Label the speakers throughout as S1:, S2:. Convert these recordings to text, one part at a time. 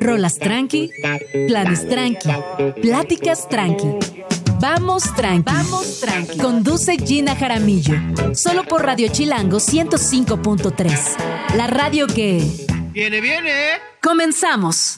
S1: Rolas tranqui, planes tranqui, pláticas tranqui. Vamos tranqui. Vamos tranqui. Conduce Gina Jaramillo. Solo por Radio Chilango 105.3. La radio que.
S2: Viene, viene.
S1: Comenzamos.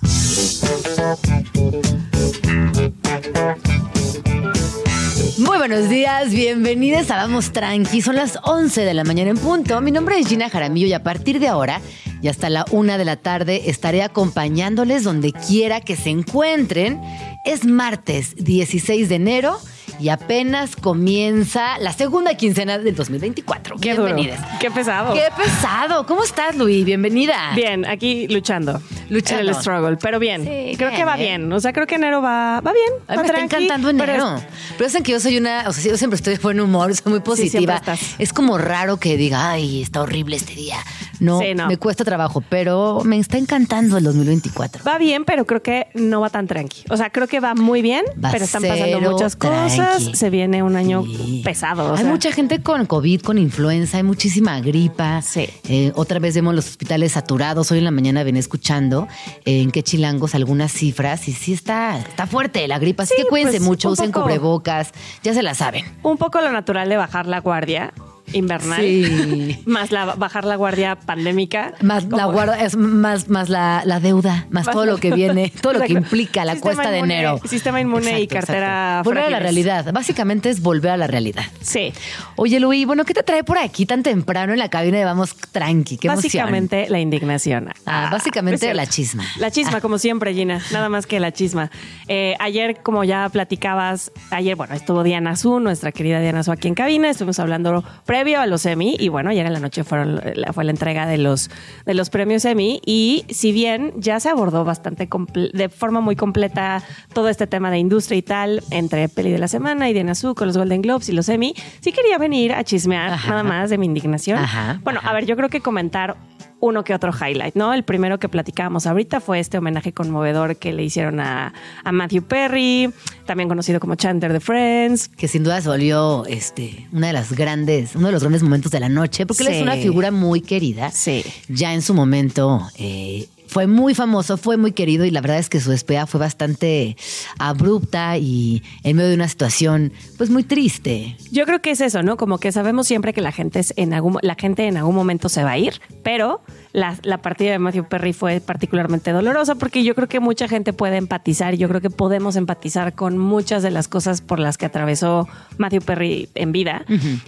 S3: Muy buenos días, bienvenidos a Vamos Tranqui. Son las 11 de la mañana en punto. Mi nombre es Gina Jaramillo y a partir de ahora y hasta la una de la tarde estaré acompañándoles donde quiera que se encuentren. Es martes 16 de enero y apenas comienza la segunda quincena del 2024.
S4: Qué duro.
S3: Bienvenidas.
S4: Qué pesado.
S3: Qué pesado. ¿Cómo estás, Luis? Bienvenida.
S4: Bien, aquí luchando.
S3: Luchando.
S4: En el struggle, pero bien.
S3: Sí,
S4: creo
S3: bien,
S4: que va
S3: bien.
S4: bien. O sea, creo que enero va, va bien. Va
S3: me está encantando
S4: pero
S3: enero.
S4: es-
S3: Pero dicen que yo soy una, o sea, yo siempre estoy de buen humor, soy muy positiva. es como raro que diga, ay, está horrible este día. No,
S4: Sí, no.
S3: me cuesta trabajo, pero me está encantando el 2024.
S4: Va bien, pero creo que no va tan tranqui. O sea, creo que va muy bien,
S3: Va
S4: pero están pasando muchas cosas.
S3: tranqui.
S4: Se viene un año
S3: Sí.
S4: pesado. o
S3: hay
S4: sea.
S3: mucha gente con COVID, con influenza, hay muchísima gripa.
S4: Sí.
S3: Eh, otra vez vemos los hospitales saturados. Hoy en la mañana venía escuchando eh, en qué chilangos algunas cifras y sí está, está fuerte la gripa. Así
S4: Sí,
S3: que cuídense
S4: pues,
S3: mucho, usen
S4: poco.
S3: cubrebocas, ya se la saben.
S4: Un poco lo natural de bajar la guardia invernal.
S3: Sí.
S4: Más la, bajar la guardia pandémica.
S3: Más la guarda, es más, más la, la deuda, más,
S4: Más
S3: todo
S4: la-
S3: lo que viene, todo lo que implica la
S4: Sistema
S3: cuesta de enero.
S4: sistema inmune y cartera
S3: Volver a la realidad. Básicamente es volver a la realidad.
S4: Sí.
S3: Oye, Luis, bueno, ¿qué te trae por aquí tan temprano en la cabina de Vamos Tranqui? Qué emoción.
S4: Básicamente la indignación.
S3: Ah, básicamente
S4: es cierto.
S3: la chisma.
S4: La chisma, como siempre, Gina. Nada más que la chisma. Eh, ayer, como ya platicabas, ayer, bueno, estuvo Diana Su, nuestra querida Diana Su aquí en cabina. Estuvimos hablando previo a los Emmy y bueno, ayer en la noche fueron, fue la entrega de los, de los premios Emmy y si bien ya se abordó bastante de forma muy completa todo este tema de industria y tal entre Peli de la Semana y Diana Su con los Golden Globes y los Emmy, sí quería venir a chismear
S3: Ajá.
S4: nada más de mi indignación.
S3: Ajá,
S4: bueno,
S3: ajá.
S4: a ver, yo creo que comentar uno que otro highlight, ¿no? El primero que platicábamos ahorita fue este homenaje conmovedor que le hicieron a, a Matthew Perry, también conocido como Chandler de Friends.
S3: Que sin duda se volvió este, una de las grandes, uno de los grandes momentos de la noche, porque él es una figura muy querida.
S4: Sí.
S3: Ya en su momento eh, fue muy famoso, fue muy querido y la verdad es que su despedida fue bastante abrupta y en medio de una situación pues muy triste.
S4: Yo creo que es eso, ¿no? Como que sabemos siempre que la gente, es en algún, la gente en algún momento se va a ir, pero la, la partida de Matthew Perry fue particularmente dolorosa porque yo creo que mucha gente puede empatizar y yo creo que podemos empatizar con muchas de las cosas por las que atravesó Matthew Perry en vida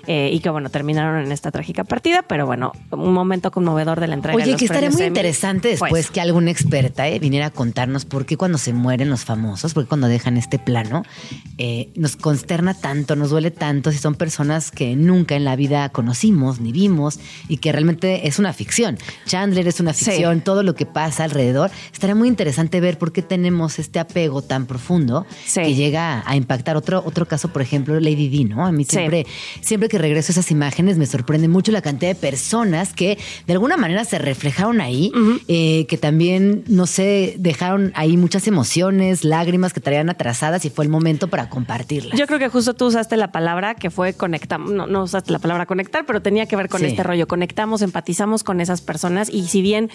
S4: eh, y que, bueno, terminaron en esta trágica partida, pero bueno, un momento conmovedor de la entrega de
S3: Oye,
S4: los
S3: que estaría muy interesante después
S4: Pues,
S3: que alguna experta eh, viniera a contarnos por qué cuando se mueren los famosos, por qué cuando dejan este plano, eh, nos consterna tanto, nos duele tanto si son personas que nunca en la vida conocimos ni vimos y que realmente es una ficción. Chandler es una
S4: Sí.
S3: ficción, todo lo que pasa alrededor. Estaría muy interesante ver por qué tenemos este apego tan profundo
S4: Sí.
S3: que llega a impactar. Otro, otro caso, por ejemplo, Lady Di, ¿no? A mí
S4: Sí.
S3: siempre siempre que regreso a esas imágenes me sorprende mucho la cantidad de personas que de alguna manera se reflejaron ahí, eh, que también, no sé, dejaron ahí muchas emociones, lágrimas que traían atrasadas y fue el momento para compartirlas.
S4: Yo creo que justo tú usaste la palabra que fue conectar, no, no usaste la palabra conectar, pero tenía que ver con este rollo. Conectamos, empatizamos con esas personas y si bien,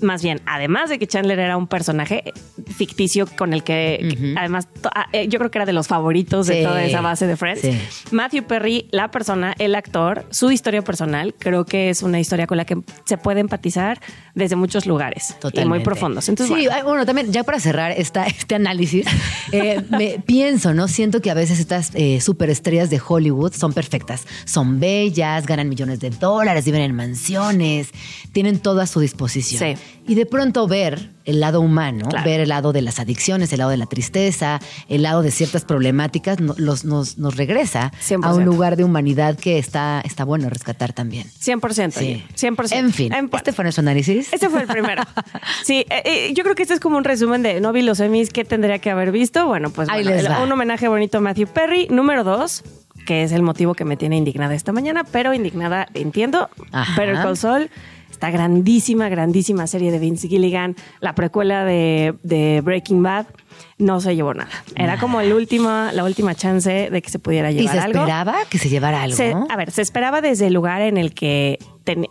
S4: más bien, además de que Chandler era un personaje ficticio con el que, que además, ah, eh, yo creo que era de los favoritos de toda esa base de Friends.
S3: Sí.
S4: Matthew Perry, la persona, el actor, su historia personal, creo que es una historia con la que se puede empatizar desde muchos lugares y
S3: Totalmente.
S4: muy profundos. Entonces,
S3: sí,
S4: bueno,
S3: también, ya para cerrar esta, este análisis, eh, me pienso, ¿no? Siento que a veces estas eh, superestrellas de Hollywood son perfectas. Son bellas, ganan millones de dólares, viven en mansiones, tienen todo a su disposición.
S4: Sí.
S3: Y de pronto ver el lado humano,
S4: Claro.
S3: ver el lado de las adicciones, el lado de la tristeza, el lado de ciertas problemáticas, no- los, nos, nos regresa
S4: 100%.
S3: a un lugar de humanidad que está, está bueno rescatar también.
S4: 100%.
S3: Sí.
S4: oye, 100%.
S3: En fin,
S4: En-
S3: este fue nuestro análisis.
S4: Este fue el primero. Sí, eh, eh, yo creo que este es como un resumen de no vi los Emmys, ¿qué tendría que haber visto? Bueno, pues bueno, el- un homenaje bonito a Matthew Perry. Número dos, que es el motivo que me tiene indignada esta mañana, pero indignada, entiendo.
S3: Ajá.
S4: Pero el Sol, esta grandísima, grandísima serie de Vince Gilligan, la precuela de, de Breaking Bad, no se llevó nada. Era como el última, la última chance de que se pudiera
S3: ¿Y
S4: llevar
S3: se
S4: algo.
S3: esperaba que se llevara algo?
S4: Se- a ver, se esperaba desde el lugar en el que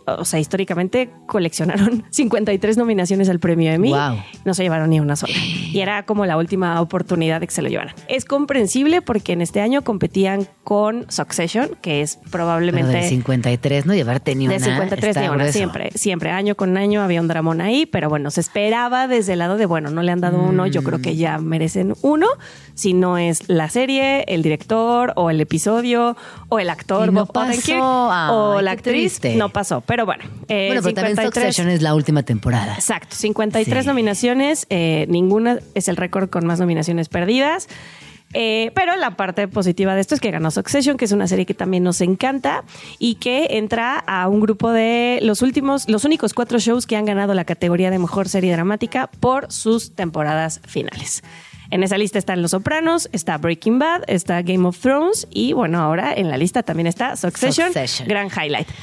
S4: o sea, históricamente coleccionaron 53 nominaciones al premio Emmy.
S3: Wow.
S4: No se llevaron ni una sola. Y era como la última oportunidad de que se lo llevaran. Es comprensible porque en este año competían con Succession, que es probablemente...
S3: Pero de 53 no llevarte ni una.
S4: De 53
S3: está
S4: ni una,
S3: grueso.
S4: siempre, siempre, año con año había un dramón ahí, pero bueno, se esperaba desde el lado de, bueno, no le han dado uno, yo creo que ya merecen uno, si no es la serie, el director, o el episodio, o el actor,
S3: no
S4: Bob
S3: pasó. Ay,
S4: o la actriz,
S3: triste.
S4: no pasó, pero bueno. eh,
S3: Bueno, pero también
S4: 53
S3: Succession es la última temporada.
S4: Exacto, 53
S3: Sí.
S4: nominaciones, eh, ninguna es el récord con más nominaciones perdidas. Eh, pero la parte positiva de esto es que ganó Succession, que es una serie que también nos encanta y que entra a un grupo de los últimos, los únicos cuatro shows que han ganado la categoría de mejor serie dramática por sus temporadas finales. En esa lista están Los Sopranos, está Breaking Bad, está Game of Thrones y bueno, ahora en la lista también está Succession,
S3: Succession.
S4: gran highlight.
S3: Que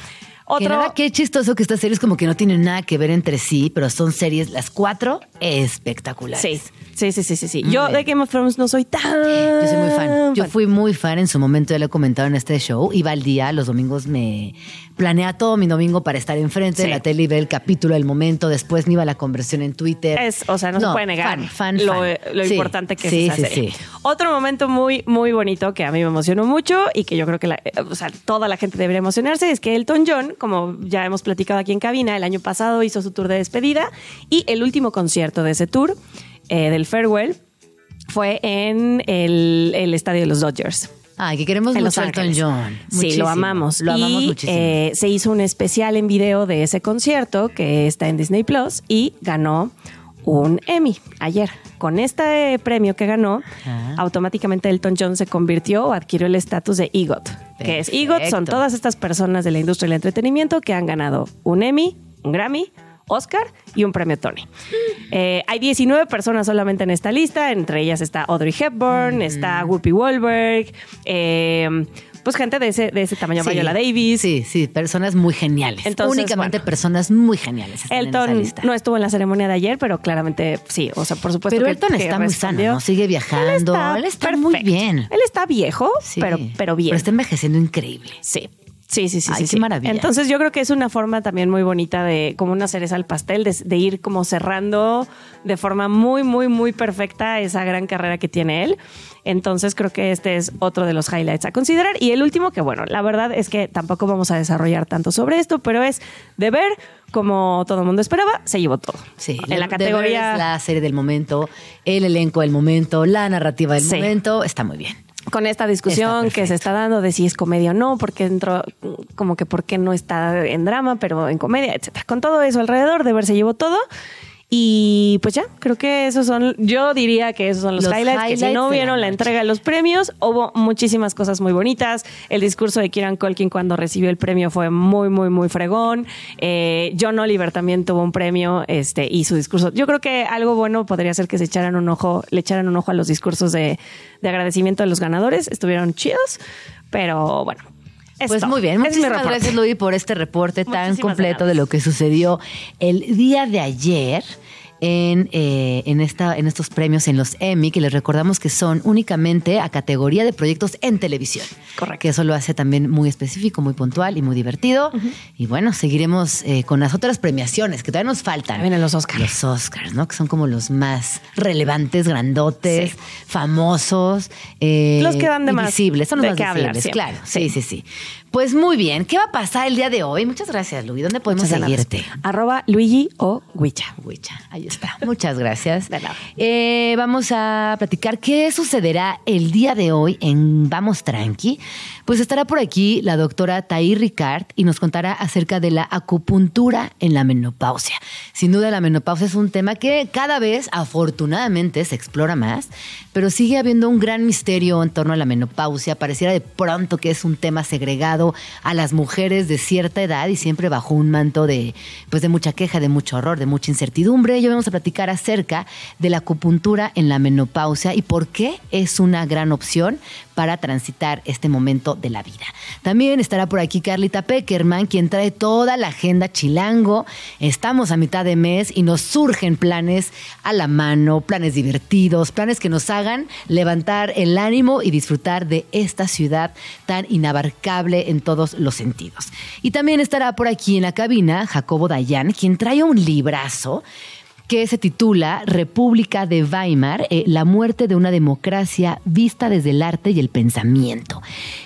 S4: Otro,
S3: nada, qué chistoso que estas series como que no tienen nada que ver entre sí, pero son series, las cuatro, espectaculares.
S4: Sí, sí, sí, sí, sí. sí. Yo
S3: bien.
S4: de Game of Thrones no soy tan.
S3: Yo soy muy fan. Yo fui muy fan en su momento, ya lo he comentado en este show. Iba al día, los domingos me planea todo mi domingo para estar enfrente de
S4: Sí.
S3: la tele y ver el capítulo del momento. Después me iba a la conversión en Twitter.
S4: Es, o sea, no, se puede negar
S3: Fan, fan,
S4: lo,
S3: fan.
S4: lo
S3: Sí,
S4: importante que
S3: sí,
S4: es esa
S3: sí,
S4: serie.
S3: sí.
S4: Otro momento muy, muy bonito que a mí me emocionó mucho y que yo creo que la- eh, o sea, toda la gente debería emocionarse es que Elton John, como ya hemos platicado aquí en cabina, el año pasado hizo su tour de despedida y el último concierto de ese tour, eh, del Farewell, fue en el, el estadio de los Dodgers.
S3: Ay, que queremos
S4: en Los Ángeles.
S3: John.
S4: Sí, lo amamos.
S3: Lo amamos muchísimo.
S4: eh, se hizo un especial en video de ese concierto que está en Disney Plus y ganó un Emmy ayer. Con este premio que ganó, automáticamente Elton John se convirtió o adquirió el estatus de EGOT. Que es EGOT, son todas estas personas de la industria del entretenimiento que han ganado un Emmy, un Grammy, Oscar y un premio Tony. Eh, hay 19 personas solamente en esta lista, entre ellas está Audrey Hepburn, está Whoopi Goldberg, eh, pues gente de ese, de ese tamaño,
S3: Sí,
S4: Viola Davis.
S3: Sí, sí, personas muy geniales.
S4: Entonces,
S3: Únicamente
S4: bueno.
S3: personas muy geniales.
S4: Elton no estuvo en la ceremonia de ayer, pero claramente sí, o sea, por supuesto
S3: Pero
S4: que-
S3: Elton
S4: que
S3: está muy sano. Sigue viajando. Él está, muy bien.
S4: Él está viejo,
S3: Sí.
S4: pero, pero bien.
S3: Pero está envejeciendo increíble.
S4: Sí. Sí, sí, sí,
S3: Ay,
S4: sí,
S3: qué
S4: sí.
S3: maravilla.
S4: Entonces yo creo que es una forma también muy bonita de, como una cereza al pastel, de, de ir como cerrando de forma muy, muy, muy perfecta esa gran carrera que tiene él. Entonces creo que este es otro de los highlights a considerar. Y el último, que bueno, la verdad es que tampoco vamos a desarrollar tanto sobre esto, pero es de ver, como todo el mundo esperaba, se llevó todo.
S3: Sí,
S4: en la categoría...
S3: es la serie del momento, el elenco del momento, la narrativa del
S4: Sí.
S3: momento, está muy bien.
S4: Con esta discusión que se está dando de si es comedia o no, porque entró como que por qué no está en drama, pero en comedia, etcétera. Con todo eso alrededor, de ver se llevó todo. Y pues ya, creo que esos son, yo diría que esos son los,
S3: Los
S4: highlights, que si
S3: highlights
S4: no
S3: la
S4: vieron la, entrega de los premios, hubo muchísimas cosas muy bonitas. El discurso de Kieran Culkin cuando recibió el premio fue muy, muy, muy fregón. Eh, John Oliver también tuvo un premio este, y su discurso. Yo creo que algo bueno podría ser que se echaran un ojo, le echaran un ojo a los discursos de, de agradecimiento de los ganadores. Estuvieron chidos, pero bueno. Es
S3: Pues muy bien, muchísimas gracias Luis por este reporte tan
S4: Muchísimas
S3: completo
S4: de
S3: lo que sucedió el día de ayer en, eh, en, esta, en estos premios en los Emmy, que les recordamos que son únicamente a categoría de proyectos en televisión.
S4: Correcto.
S3: Que eso lo hace también muy específico, muy puntual y muy divertido. Y bueno, seguiremos eh, con las otras premiaciones que todavía nos faltan.
S4: Vienen los Oscars.
S3: Los Oscars, ¿no? Que son como los más relevantes, grandotes,
S4: Sí.
S3: famosos. eh,
S4: Los que dan de más-
S3: visibles. Son los
S4: de
S3: más
S4: hablar
S3: visibles,
S4: siempre.
S3: claro. Sí, sí, sí. Pues muy bien. ¿Qué va a pasar el día de hoy? Muchas gracias, Luis. ¿Dónde podemos
S4: Muchas
S3: seguirte?
S4: Arroba Luigi o Huicha.
S3: Huicha, ahí está. Muchas gracias.
S4: De nada.
S3: Eh, vamos a platicar qué sucederá el día de hoy en Vamos Tranqui. Pues estará por aquí la doctora Taí Ricard y nos contará acerca de la acupuntura en la menopausia. Sin duda la menopausia es un tema que cada vez afortunadamente se explora más, pero sigue habiendo un gran misterio en torno a la menopausia. Pareciera de pronto que es un tema segregado a las mujeres de cierta edad y siempre bajo un manto de, pues de mucha queja, de mucho horror, de mucha incertidumbre. Yo vamos a platicar acerca de la acupuntura en la menopausia y por qué es una gran opción para transitar este momento de la vida. También estará por aquí Carlita Peckerman, quien trae toda la agenda chilango. Estamos a mitad de mes y nos surgen planes a la mano, planes divertidos, planes que nos hagan levantar el ánimo y disfrutar de esta ciudad tan inabarcable en todos los sentidos. Y también estará por aquí en la cabina Jacobo Dayan, quien trae un librazo que se titula República de Weimar, eh, la muerte de una democracia vista desde el arte y el pensamiento.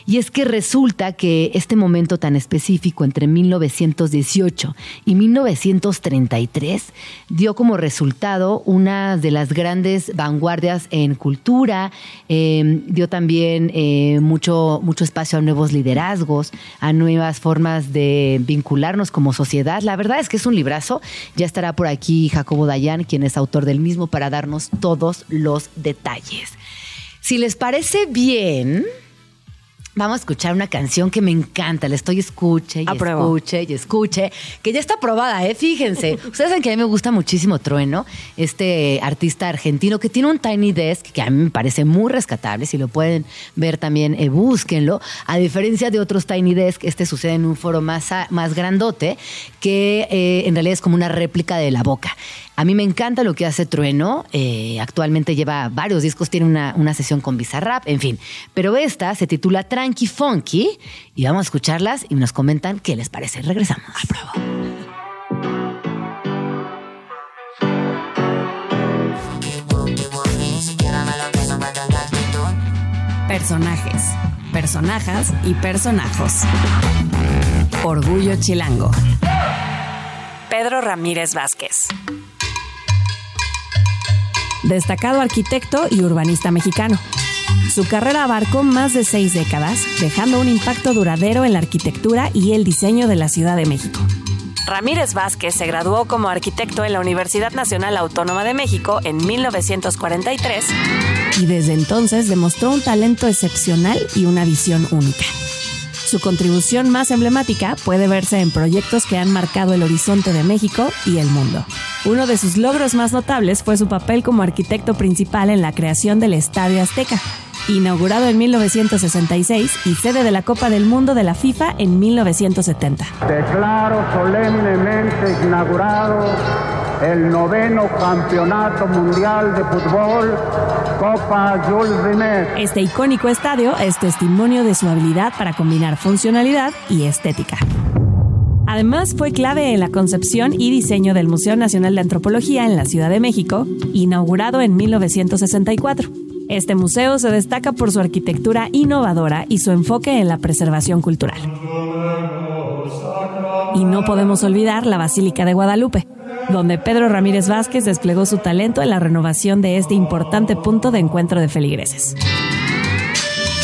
S3: Y es que resulta que este momento tan específico entre 1918 y 1933 dio como resultado una de las grandes vanguardias en cultura, em, dio también eh, mucho, mucho espacio a nuevos liderazgos, a nuevas formas de vincularnos como sociedad. La verdad es que es un librazo, ya estará por aquí Jacobo Dayan, quien es autor del mismo, para darnos todos los detalles. Si les parece bien, Vamos a escuchar una canción que me encanta. La estoy escuche y escuche y escuche. Que ya está aprobada, ¿eh? Fíjense. Ustedes saben que a mí me gusta muchísimo Trueno, este artista argentino que tiene un Tiny Desk que a mí me parece muy rescatable. Si lo pueden ver también, eh, búsquenlo. A diferencia de otros Tiny Desk, este sucede en un foro más, más grandote que eh, en realidad es como una réplica de la boca. A mí me encanta lo que hace Trueno. Eh, actualmente lleva varios discos, tiene una, una sesión con Bizarrap, en fin. Pero esta se titula Tranqui Funky y vamos a escucharlas y nos comentan qué les parece. Regresamos. A prueba.
S1: Personajes, personajas y personajos. Orgullo Chilango. Pedro Ramírez Vázquez. Destacado arquitecto y urbanista mexicano. Su carrera abarcó más de seis décadas, dejando un impacto duradero en la arquitectura y el diseño de la Ciudad de México. Ramírez Vázquez se graduó como arquitecto en la Universidad Nacional Autónoma de México en 1943 y desde entonces demostró un talento excepcional y una visión única. Su contribución más emblemática puede verse en proyectos que han marcado el horizonte de México y el mundo. Uno de sus logros más notables fue su papel como arquitecto principal en la creación del Estadio Azteca, inaugurado en 1966 y sede de la Copa del Mundo de la FIFA en 1970.
S2: Declaro solemnemente inaugurado el noveno Campeonato Mundial de Fútbol Copa Jules Rimet.
S1: Este icónico estadio es testimonio de su habilidad para combinar funcionalidad y estética. Además, fue clave en la concepción y diseño del Museo Nacional de Antropología en la Ciudad de México, inaugurado en 1964. Este museo se destaca por su arquitectura innovadora y su enfoque en la preservación cultural. Y no podemos olvidar la Basílica de Guadalupe, donde Pedro Ramírez Vázquez desplegó su talento en la renovación de este importante punto de encuentro de feligreses.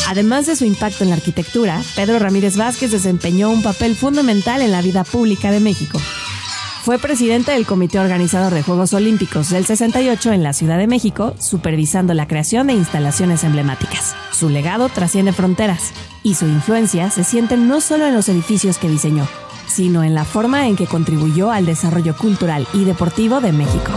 S1: Además de su impacto en la arquitectura, Pedro Ramírez Vázquez desempeñó un papel fundamental en la vida pública de México. Fue presidente del Comité Organizador de Juegos Olímpicos del 68 en la Ciudad de México, supervisando la creación de instalaciones emblemáticas. Su legado trasciende fronteras y su influencia se siente no solo en los edificios que diseñó, sino en la forma en que contribuyó al desarrollo cultural y deportivo de México.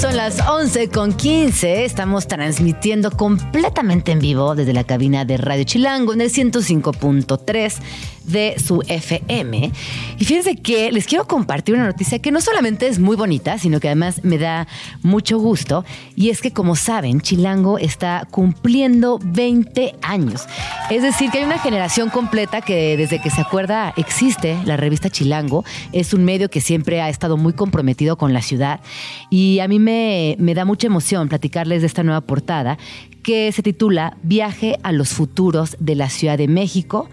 S3: Son las 11 con 15. Estamos transmitiendo completamente en vivo desde la cabina de Radio Chilango en el 105.3 de su FM. Y fíjense que les quiero compartir una noticia que no solamente es muy bonita, sino que además me da mucho gusto. Y es que, como saben, Chilango está cumpliendo 20 años. Es decir, que hay una generación completa que desde que se acuerda existe la revista Chilango. Es un medio que siempre ha estado muy comprometido con la ciudad. Y a mí me, me da mucha emoción platicarles de esta nueva portada que se titula Viaje a los futuros de la Ciudad de México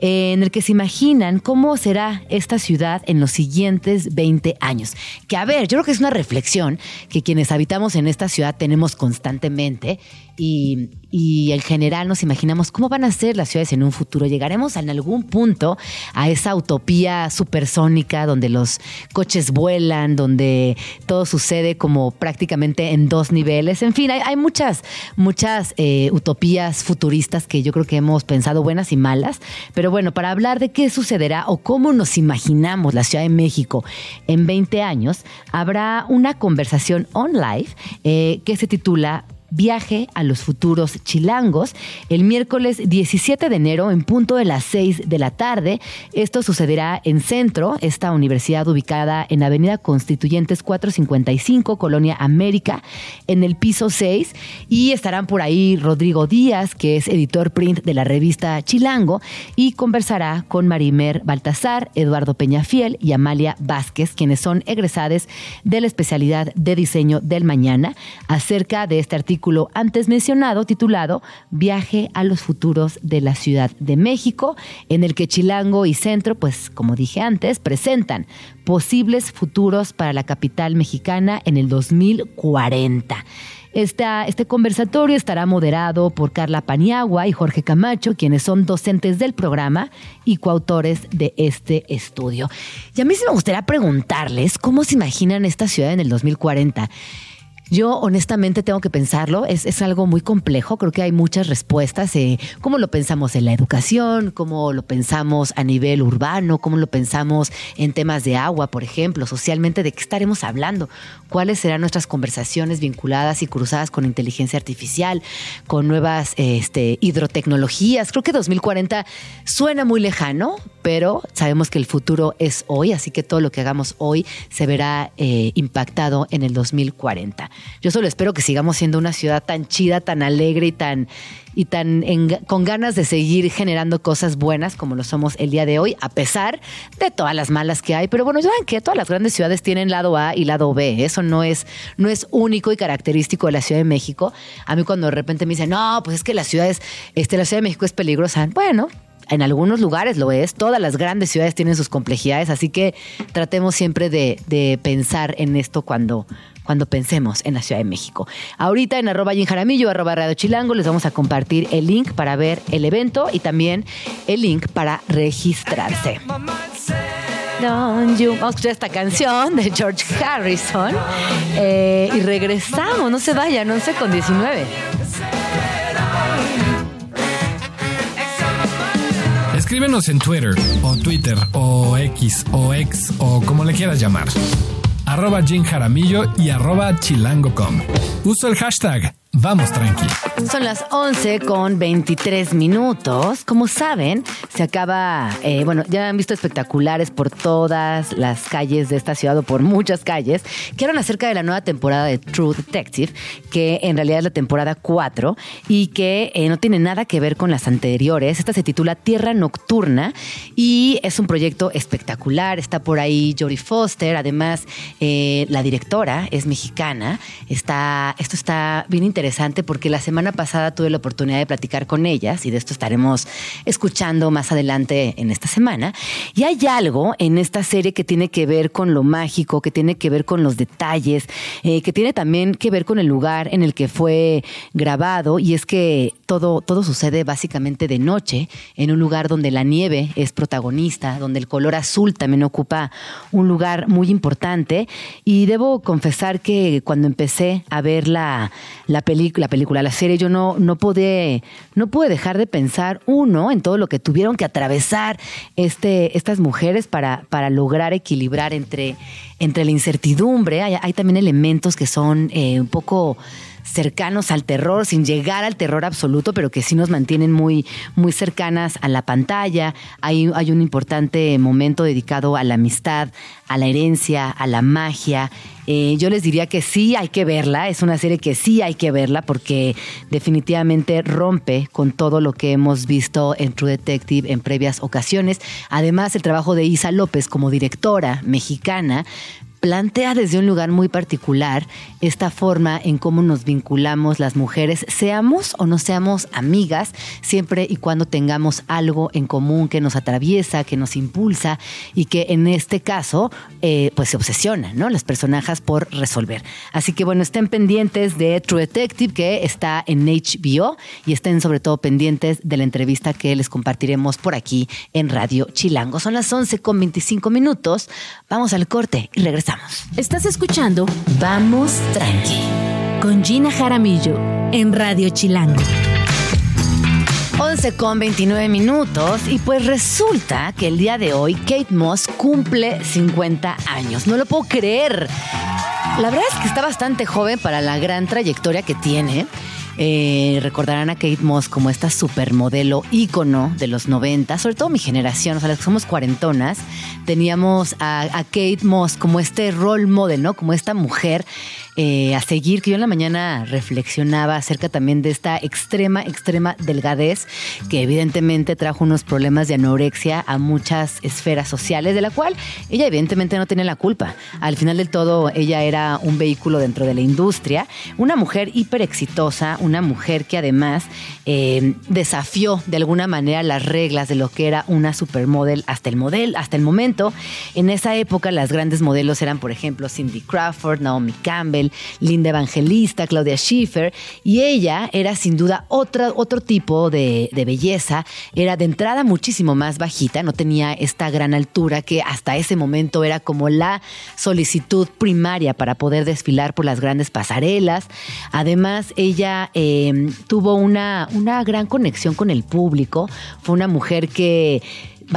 S3: en el que se imaginan cómo será esta ciudad en los siguientes 20 años. Que a ver, yo creo que es una reflexión que quienes habitamos en esta ciudad tenemos constantemente y, y en general nos imaginamos cómo van a ser las ciudades en un futuro. Llegaremos en algún punto a esa utopía supersónica donde los coches vuelan, donde todo sucede como prácticamente en dos niveles. En fin, hay, muchas, muchas eh, utopías futuristas que yo creo que hemos pensado buenas y malas. Pero bueno, para hablar de qué sucederá o cómo nos imaginamos la Ciudad de México en 20 años, habrá una conversación online eh, que se titula Viaje a los futuros chilangos el miércoles 17 de enero en punto de las 6 de la tarde. Esto sucederá en Centro, esta universidad ubicada en Avenida Constituyentes 455, Colonia América, en el piso 6. Y estarán por ahí Rodrigo Díaz, que es editor print de la revista Chilango, y conversará con Marimer Baltasar, Eduardo Peñafiel y Amalia Vázquez, quienes son egresades de la especialidad de diseño del mañana, acerca de este artículo antes mencionado titulado Viaje a los futuros de la Ciudad de México, en el que Chilango y Centro, pues como dije antes, presentan posibles futuros para la capital mexicana en el 2040. este conversatorio estará moderado por Carla Paniagua y Jorge Camacho, quienes son docentes del programa y coautores de este estudio. Y a mí sí me gustaría preguntarles cómo se imaginan esta ciudad en el 2040. Yo honestamente tengo que pensarlo, es, es, algo muy complejo, creo que hay muchas respuestas, eh, cómo lo pensamos en la educación, cómo lo pensamos a nivel urbano, cómo lo pensamos en temas de agua, por ejemplo, socialmente, de qué estaremos hablando, cuáles serán nuestras conversaciones vinculadas y cruzadas con inteligencia artificial, con nuevas este, hidrotecnologías. Creo que 2040 suena muy lejano, pero sabemos que el futuro es hoy, así que todo lo que hagamos hoy se verá eh, impactado en el 2040. Yo solo espero que sigamos siendo una ciudad tan chida, tan alegre y tan y tan con ganas de seguir generando cosas buenas como lo somos el día de hoy, a pesar de todas las malas que hay. Pero bueno, saben que todas las grandes ciudades tienen lado A y lado B. Eso no es, no es único y característico de la Ciudad de México. A mí cuando de repente me dicen, no, pues es que la ciudad este, la Ciudad de México es peligrosa. Bueno, en algunos lugares lo es, todas las grandes ciudades tienen sus complejidades, así que tratemos siempre de, de pensar en esto cuando, cuando pensemos en la Ciudad de México. Ahorita en arroba Jaramillo, arroba Radio Chilango, les vamos a compartir el link para ver el evento y también el link para registrarse. Vamos a escuchar esta canción de George Harrison eh, y regresamos, no se vayan, 11 con 19.
S5: Escríbenos en Twitter o Twitter o X o X o como le quieras llamar arroba Jim Jaramillo y arroba chilango.com. Uso el hashtag Vamos tranqui.
S3: Son las 11 con 23 minutos. Como saben, se acaba, eh, bueno, ya han visto espectaculares por todas las calles de esta ciudad o por muchas calles que hablan acerca de la nueva temporada de True Detective, que en realidad es la temporada 4 y que eh, no tiene nada que ver con las anteriores. Esta se titula Tierra Nocturna y es un proyecto espectacular. Está por ahí Jodie Foster, además eh, la directora es mexicana. Está, esto está bien interesante interesante porque la semana pasada tuve la oportunidad de platicar con ellas y de esto estaremos escuchando más adelante en esta semana. Y hay algo en esta serie que tiene que ver con lo mágico, que tiene que ver con los detalles, eh, que tiene también que ver con el lugar en el que fue grabado y es que todo, todo sucede básicamente de noche en un lugar donde la nieve es protagonista, donde el color azul también ocupa un lugar muy importante y debo confesar que cuando empecé a ver la, la película, la película, la serie, yo no, no pude, no pude dejar de pensar, uno, en todo lo que tuvieron que atravesar este, estas mujeres para, para lograr equilibrar entre, entre la incertidumbre. Hay, también elementos que son eh, un poco cercanos al terror, sin llegar al terror absoluto, pero que sí nos mantienen muy, muy cercanas a la pantalla. Hay, hay un importante momento dedicado a la amistad, a la herencia, a la magia. Eh, yo les diría que sí hay que verla, es una serie que sí hay que verla porque definitivamente rompe con todo lo que hemos visto en True Detective en previas ocasiones. Además, el trabajo de Isa López como directora mexicana plantea desde un lugar muy particular esta forma en cómo nos vinculamos las mujeres, seamos o no seamos amigas, siempre y cuando tengamos algo en común que nos atraviesa, que nos impulsa y que en este caso eh, pues se obsesiona, ¿no? Las personajes por resolver. Así que bueno, estén pendientes de True Detective que está en HBO y estén sobre todo pendientes de la entrevista que les compartiremos por aquí en Radio Chilango. Son las 11 con 25 minutos. Vamos al corte y regresamos.
S1: Estás escuchando Vamos Tranqui con Gina Jaramillo en Radio Chilango.
S3: 11 con 29 minutos y pues resulta que el día de hoy Kate Moss cumple 50 años. No lo puedo creer. La verdad es que está bastante joven para la gran trayectoria que tiene. Eh, recordarán a Kate Moss como esta supermodelo ícono de los 90, sobre todo mi generación, o sea, las que somos cuarentonas, teníamos a, a Kate Moss como este role model, ¿no? Como esta mujer eh, a seguir, que yo en la mañana reflexionaba acerca también de esta extrema, extrema delgadez, que evidentemente trajo unos problemas de anorexia a muchas esferas sociales, de la cual ella evidentemente no tenía la culpa. Al final del todo, ella era un vehículo dentro de la industria, una mujer hiper exitosa, una mujer que además eh, desafió de alguna manera las reglas de lo que era una supermodel hasta el modelo, hasta el momento. En esa época las grandes modelos eran, por ejemplo, Cindy Crawford, Naomi Campbell, Linda Evangelista, Claudia Schiffer, y ella era sin duda otro tipo de, belleza, era de entrada muchísimo más bajita, no tenía esta gran altura que hasta ese momento era como la solicitud primaria para poder desfilar por las grandes pasarelas. Además, ella eh, tuvo una, una gran conexión con el público, fue una mujer que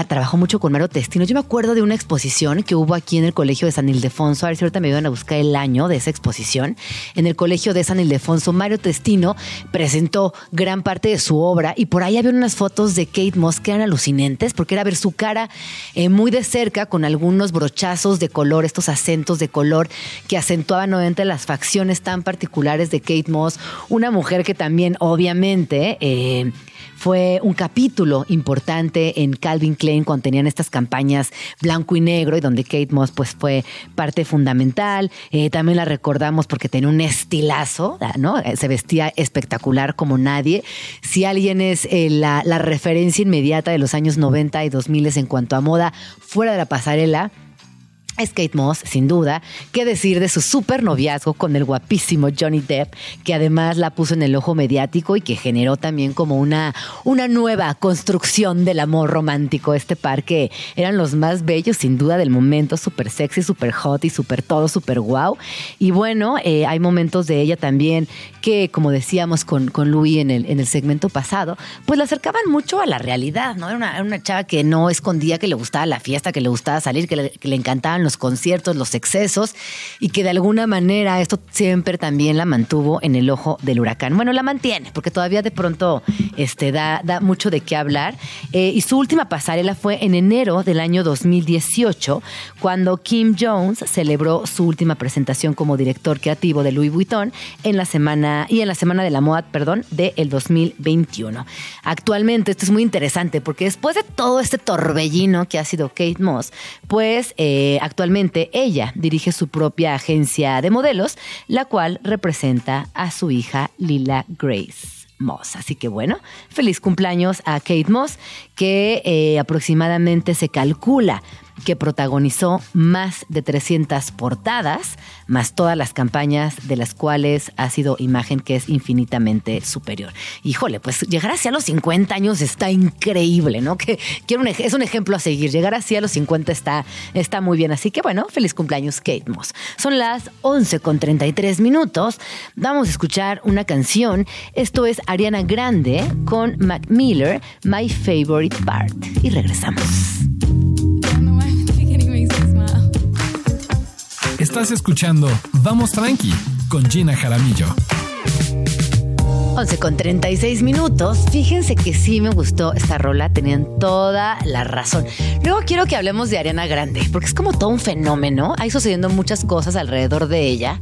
S3: trabajó mucho con Mario Testino. Yo me acuerdo de una exposición que hubo aquí en el Colegio de San Ildefonso. A ver si ahorita me iban a buscar el año de esa exposición. En el Colegio de San Ildefonso, Mario Testino presentó gran parte de su obra y por ahí había unas fotos de Kate Moss que eran alucinantes porque era ver su cara eh, muy de cerca con algunos brochazos de color, estos acentos de color que acentuaban nuevamente las facciones tan particulares de Kate Moss. Una mujer que también, obviamente, eh, fue un capítulo importante en Calvin Klein cuando tenían estas campañas blanco y negro y donde Kate Moss pues fue parte fundamental. Eh, también la recordamos porque tenía un estilazo, ¿no? Eh, se vestía espectacular como nadie. Si alguien es eh, la, la referencia inmediata de los años 90 y 2000 en cuanto a moda fuera de la pasarela, es Kate Moss, sin duda. ¿Qué decir de su super noviazgo con el guapísimo Johnny Depp, que además la puso en el ojo mediático y que generó también como una, una nueva construcción del amor romántico? Este par que eran los más bellos, sin duda, del momento, súper sexy, súper hot y súper todo, súper wow. Y bueno, eh, hay momentos de ella también que, como decíamos con, con Louis en el, en el segmento pasado, pues la acercaban mucho a la realidad, ¿no? Era una, una chava que no escondía que le gustaba la fiesta, que le gustaba salir, que le, que le encantaban conciertos, los excesos, y que de alguna manera esto siempre también la mantuvo en el ojo del huracán. Bueno, la mantiene, porque todavía de pronto este, da, da mucho de qué hablar. Eh, y su última pasarela fue en enero del año 2018, cuando Kim Jones celebró su última presentación como director creativo de Louis Vuitton en la semana, y en la semana de la moda, perdón, del 2021. Actualmente, esto es muy interesante, porque después de todo este torbellino que ha sido Kate Moss, pues eh, actualmente ella dirige su propia agencia de modelos, la cual representa a su hija Lila Grace. Moss. Así que bueno, feliz cumpleaños a Kate Moss, que eh, aproximadamente se calcula que protagonizó más de 300 portadas, más todas las campañas de las cuales ha sido imagen que es infinitamente superior. Híjole, pues llegar así a los 50 años está increíble, ¿no? Que es un ejemplo a seguir. Llegar así a los 50 está, está muy bien. Así que bueno, feliz cumpleaños, Kate Moss. Son las 11 con 33 minutos. Vamos a escuchar una canción. Esto es Ariana Grande con Mac Miller, My Favorite Part. Y regresamos.
S5: Estás escuchando Vamos Tranqui con Gina Jaramillo.
S3: 11 con 36 minutos. Fíjense que sí me gustó esta rola, tenían toda la razón. Luego quiero que hablemos de Ariana Grande, porque es como todo un fenómeno. Hay sucediendo muchas cosas alrededor de ella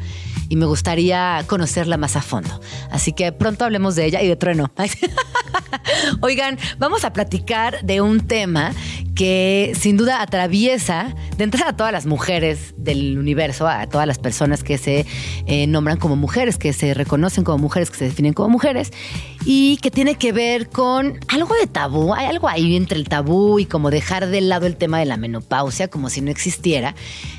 S3: y me gustaría conocerla más a fondo. Así que pronto hablemos de ella y de trueno. Oigan, vamos a platicar de un tema que sin duda atraviesa de entrada a todas las mujeres del universo, a todas las personas que se eh, nombran como mujeres, que se reconocen como mujeres, que se definen como mujeres, y que tiene que ver con algo de tabú. Hay algo ahí entre el tabú y como dejar de lado el tema de la menopausia, como si no existiera,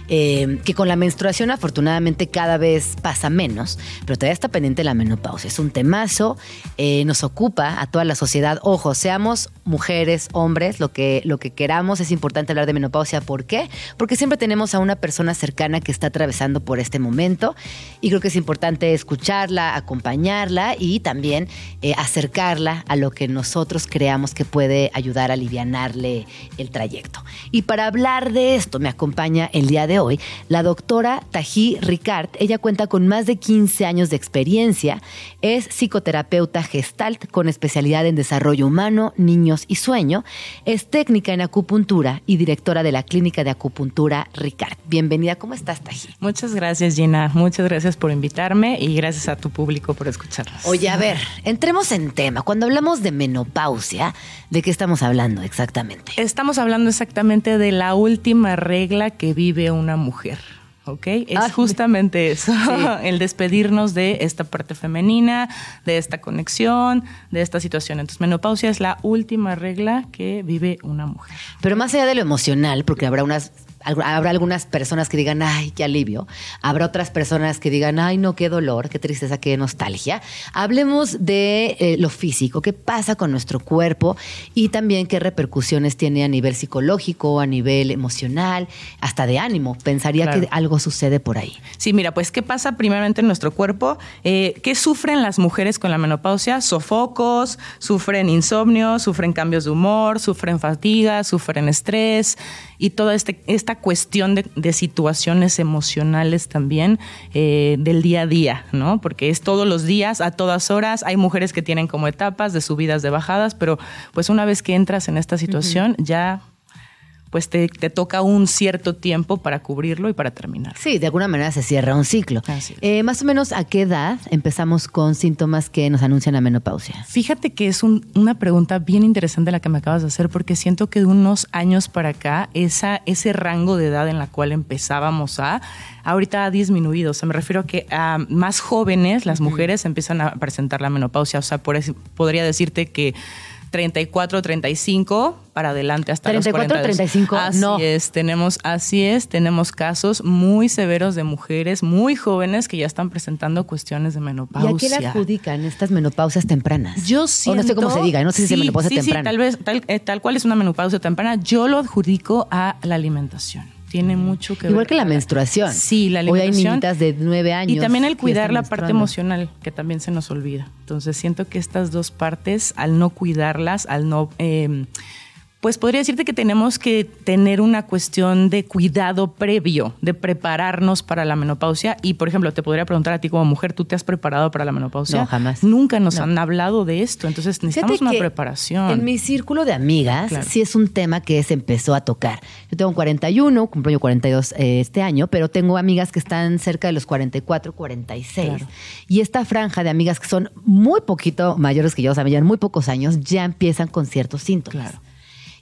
S3: eh, que con la menstruación afortunadamente cada vez pasa menos, pero todavía está pendiente la menopausia. Es un temazo, eh, nos ocupa a toda la sociedad. Ojo, seamos mujeres, hombres, lo que, lo que queramos, es importante hablar de menopausia. ¿Por qué? Porque siempre tenemos a una persona cercana que está atravesando por este momento y creo que es importante escucharla, acompañarla y también eh, acercarla a lo que nosotros creamos que puede ayudar a alivianarle el trayecto. Y para hablar de esto me acompaña el día de hoy la doctora Tají Ricard. Ella cuenta con más de 15 años de experiencia, es psicoterapeuta gestalt con especialidad en desarrollo humano, niños y sueño, es técnica en acupuntura y directora de la clínica de acupuntura Ricard. Bienvenida, ¿cómo estás Tají?
S6: Muchas gracias Gina, muchas gracias por invitarme y gracias a tu público por escucharnos.
S3: Oye, a ver, entremos en tema. Cuando hablamos de menopausia, ¿de qué estamos hablando exactamente?
S6: Estamos hablando exactamente de la última regla que vive una mujer. ¿Ok? Es
S3: Ah,
S6: justamente eso, el despedirnos de esta parte femenina, de esta conexión, de esta situación. Entonces, menopausia es la última regla que vive una mujer.
S3: Pero más allá de lo emocional, porque habrá unas habrá algunas personas que digan, ay, qué alivio. Habrá otras personas que digan, ay, no, qué dolor, qué tristeza, qué nostalgia. Hablemos de eh, lo físico, qué pasa con nuestro cuerpo y también qué repercusiones tiene a nivel psicológico, a nivel emocional, hasta de ánimo. Pensaría
S6: Claro.
S3: que algo sucede por ahí.
S6: Sí, mira, pues, ¿qué pasa primeramente en nuestro cuerpo? Eh, ¿Qué sufren las mujeres con la menopausia? Sofocos, sufren insomnio, sufren cambios de humor, sufren fatiga, sufren estrés y toda este, esta cuestión de, de situaciones emocionales también eh, del día a día, ¿no? Porque es todos los días, a todas horas. Hay mujeres que tienen como etapas de subidas, de bajadas, pero pues una vez que entras en esta situación, ya pues te, te toca un cierto tiempo para cubrirlo y para terminar.
S3: Sí, de alguna manera se cierra un ciclo. Eh, más o menos, ¿a qué edad empezamos con síntomas que nos anuncian la menopausia?
S6: Fíjate que es un- una pregunta bien interesante la que me acabas de hacer, porque siento que de unos años para acá, esa, ese rango de edad en la cual empezábamos a, ahorita ha disminuido. O sea, me refiero a que a más jóvenes, las mujeres, empiezan a presentar la menopausia. O sea, por eso podría decirte que 34, 35 para adelante hasta
S3: 34,
S6: los 40.
S3: 35,
S6: así
S3: no.
S6: es, tenemos, así es, tenemos casos muy severos de mujeres muy jóvenes que ya están presentando cuestiones de
S3: ¿Y
S6: menopausia.
S3: a qué le adjudican estas menopausias tempranas?
S6: Yo
S3: O
S6: siento,
S3: no sé cómo se diga, no sé si es menopausia
S6: sí, sí,
S3: temprana.
S6: tal vez, tal, eh, tal cual es una menopausia temprana. Yo lo adjudico a la alimentación. Tiene mucho que
S3: Igual
S6: ver
S3: que la menstruación.
S6: Sí, la
S3: Hoy hay
S6: alimentación.
S3: niñitas de nueve años.
S6: Y también el cuidar la parte emocional, que también se nos olvida. Entonces siento que estas dos partes, al no cuidarlas, al no... eh, pues podría decirte que tenemos que tener una cuestión de cuidado previo, de prepararnos para la menopausia. Y, por ejemplo, te podría preguntar a ti como mujer, ¿tú te has preparado para la menopausia?
S3: No, jamás.
S6: Nunca nos
S3: No.
S6: han hablado de esto. Entonces necesitamos
S3: Fíjate
S6: una preparación.
S3: En mi círculo de amigas,
S6: Claro.
S3: sí es un tema que se empezó a tocar. Yo tengo 41, cumplo yo 42 eh, este año, pero tengo amigas que están cerca de los 44, 46.
S6: Claro.
S3: Y esta franja de amigas que son muy poquito mayores que yo, o sea, me llevan muy pocos años, ya empiezan con ciertos síntomas.
S6: Claro.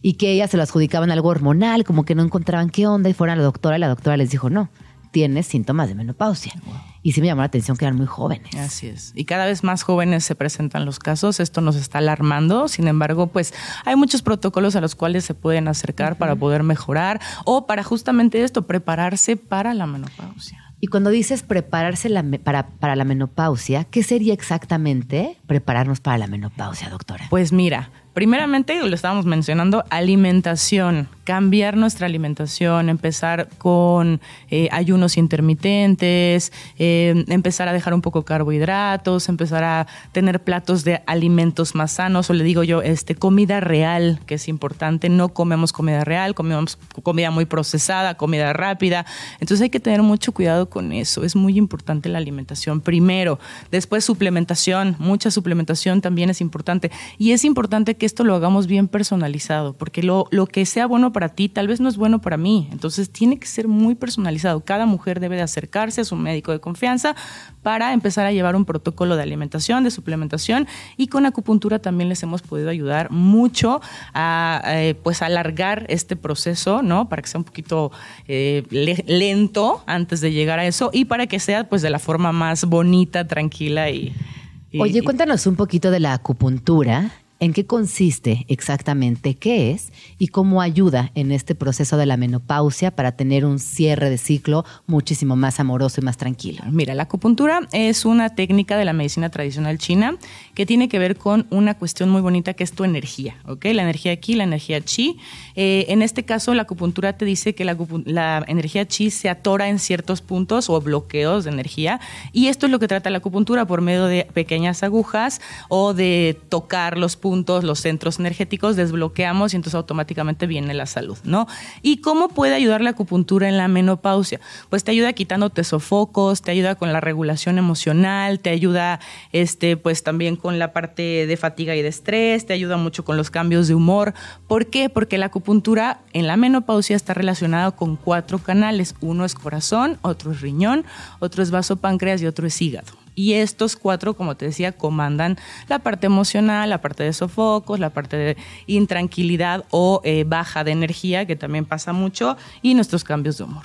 S3: Y que ellas se lo adjudicaban algo hormonal, como que no encontraban qué onda y fueron a la doctora y la doctora les dijo, no, tienes síntomas de menopausia. Y sí me llamó la atención que eran muy jóvenes.
S6: Así es. Y cada vez más jóvenes se presentan los casos. Esto nos está alarmando. Sin embargo, pues hay muchos protocolos a los cuales se pueden acercar para poder mejorar o para justamente esto, prepararse para la menopausia.
S3: Y cuando dices prepararse la para, para la menopausia, ¿qué sería exactamente prepararnos para la menopausia, doctora?
S6: Pues mira, primeramente lo estábamos mencionando, alimentación, cambiar nuestra alimentación, empezar con eh, ayunos intermitentes, eh, empezar a dejar un poco carbohidratos, empezar a tener platos de alimentos más sanos, o le digo yo, este, comida real, que es importante, no comemos comida real, comemos comida muy procesada, comida rápida, entonces hay que tener mucho cuidado con eso, es muy importante la alimentación primero, después suplementación, mucha suplementación también es importante, y es importante que que esto lo hagamos bien personalizado, porque lo, lo que sea bueno para ti tal vez no es bueno para mí. Entonces tiene que ser muy personalizado. Cada mujer debe de acercarse a su médico de confianza para empezar a llevar un protocolo de alimentación, de suplementación y con acupuntura también les hemos podido ayudar mucho a eh, pues alargar este proceso, ¿no? Para que sea un poquito eh, lento antes de llegar a eso y para que sea pues de la forma más bonita, tranquila y
S3: Oye, cuéntanos un poquito de la acupuntura en qué consiste exactamente, qué es y cómo ayuda en este proceso de la menopausia para tener un cierre de ciclo muchísimo más amoroso y más tranquilo.
S6: Mira, la acupuntura es una técnica de la medicina tradicional china que tiene que ver con una cuestión muy bonita que es tu energía, ¿ok? La energía aquí, la energía chi. Eh, en este caso, la acupuntura te dice que la, la energía chi se atora en ciertos puntos o bloqueos de energía y esto es lo que trata la acupuntura por medio de pequeñas agujas o de tocar los puntos los centros energéticos, desbloqueamos y entonces automáticamente viene la salud, ¿no? ¿Y cómo puede ayudar la acupuntura en la menopausia? Pues te ayuda quitándote sofocos, te ayuda con la regulación emocional, te ayuda este, pues también con la parte de fatiga y de estrés, te ayuda mucho con los cambios de humor. ¿Por qué? Porque la acupuntura en la menopausia está relacionada con cuatro canales. Uno es corazón, otro es riñón, otro es vaso páncreas y otro es hígado. Y estos cuatro, como te decía, comandan la parte emocional, la parte de sofocos, la parte de intranquilidad o eh, baja de energía, que también pasa mucho, y nuestros cambios de humor.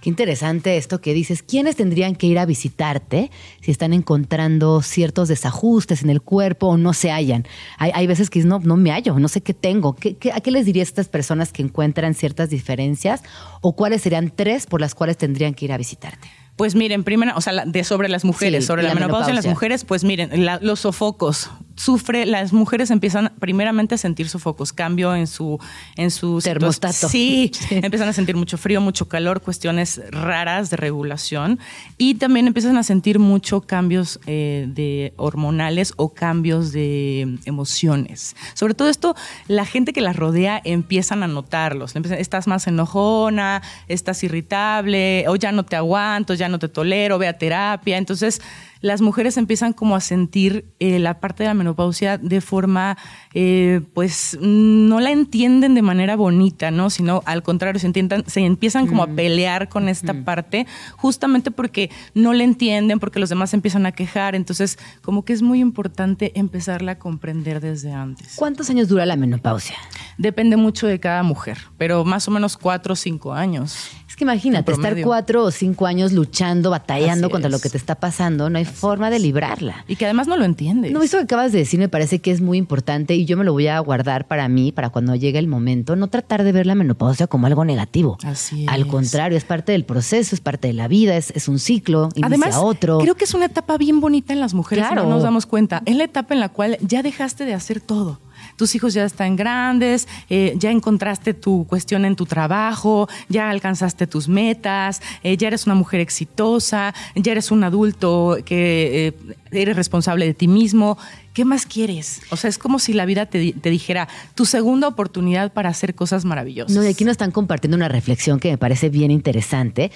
S3: Qué interesante esto que dices. ¿Quiénes tendrían que ir a visitarte si están encontrando ciertos desajustes en el cuerpo o no se hallan? Hay, veces que no, no me hallo, no sé qué tengo. a qué les diría a estas personas que encuentran ciertas diferencias? ¿O cuáles serían tres por las cuales tendrían que ir a visitarte?
S6: Pues miren, primero, o sea, de sobre las mujeres, sobre la, menopausia en las mujeres, pues miren, los sofocos. Sufre, las mujeres empiezan primeramente a sentir sofocos, cambio en su en su
S3: termostato.
S6: Sí, empiezan a sentir mucho frío, mucho calor, cuestiones raras de regulación y también empiezan a sentir mucho cambios eh, de hormonales o cambios de emociones. Sobre todo esto, la gente que las rodea empiezan a notarlos. Estás más enojona, estás irritable, o ya no te aguanto, ya no te tolero, ve a terapia. Entonces, las mujeres empiezan como a sentir eh, la parte de la menopausia de forma, eh, pues no la entienden de manera bonita, ¿no? Sino al contrario, se, se empiezan como a pelear con esta parte, justamente porque no la entienden, porque los demás empiezan a quejar. Entonces, como que es muy importante empezarla a comprender desde antes.
S3: ¿Cuántos años dura la menopausia?
S6: Depende mucho de cada mujer, pero más o menos cuatro o cinco años
S3: que imagínate, estar cuatro o cinco años luchando, batallando contra lo que te está pasando, no hay forma de librarla.
S6: Y que además no lo entiendes.
S3: No, eso que acabas de decir me parece que es muy importante y yo me lo voy a guardar para mí, para cuando llegue el momento, no tratar de ver la menopausia como algo negativo.
S6: Así es.
S3: Al contrario, es parte del proceso, es parte de la vida, es, es un ciclo, inicia
S6: Además,
S3: otro.
S6: Creo que es una etapa bien bonita en las mujeres, claro. no nos damos cuenta. Es la etapa en la cual ya dejaste de hacer todo tus hijos ya están grandes, eh, ya encontraste tu cuestión en tu trabajo, ya alcanzaste tus metas, eh, ya eres una mujer exitosa, ya eres un adulto que eh, eres responsable de ti mismo. ¿Qué más quieres? O sea, es como si la vida te, te, dijera tu segunda oportunidad para hacer cosas maravillosas.
S3: No, y aquí nos están compartiendo una reflexión que me parece bien interesante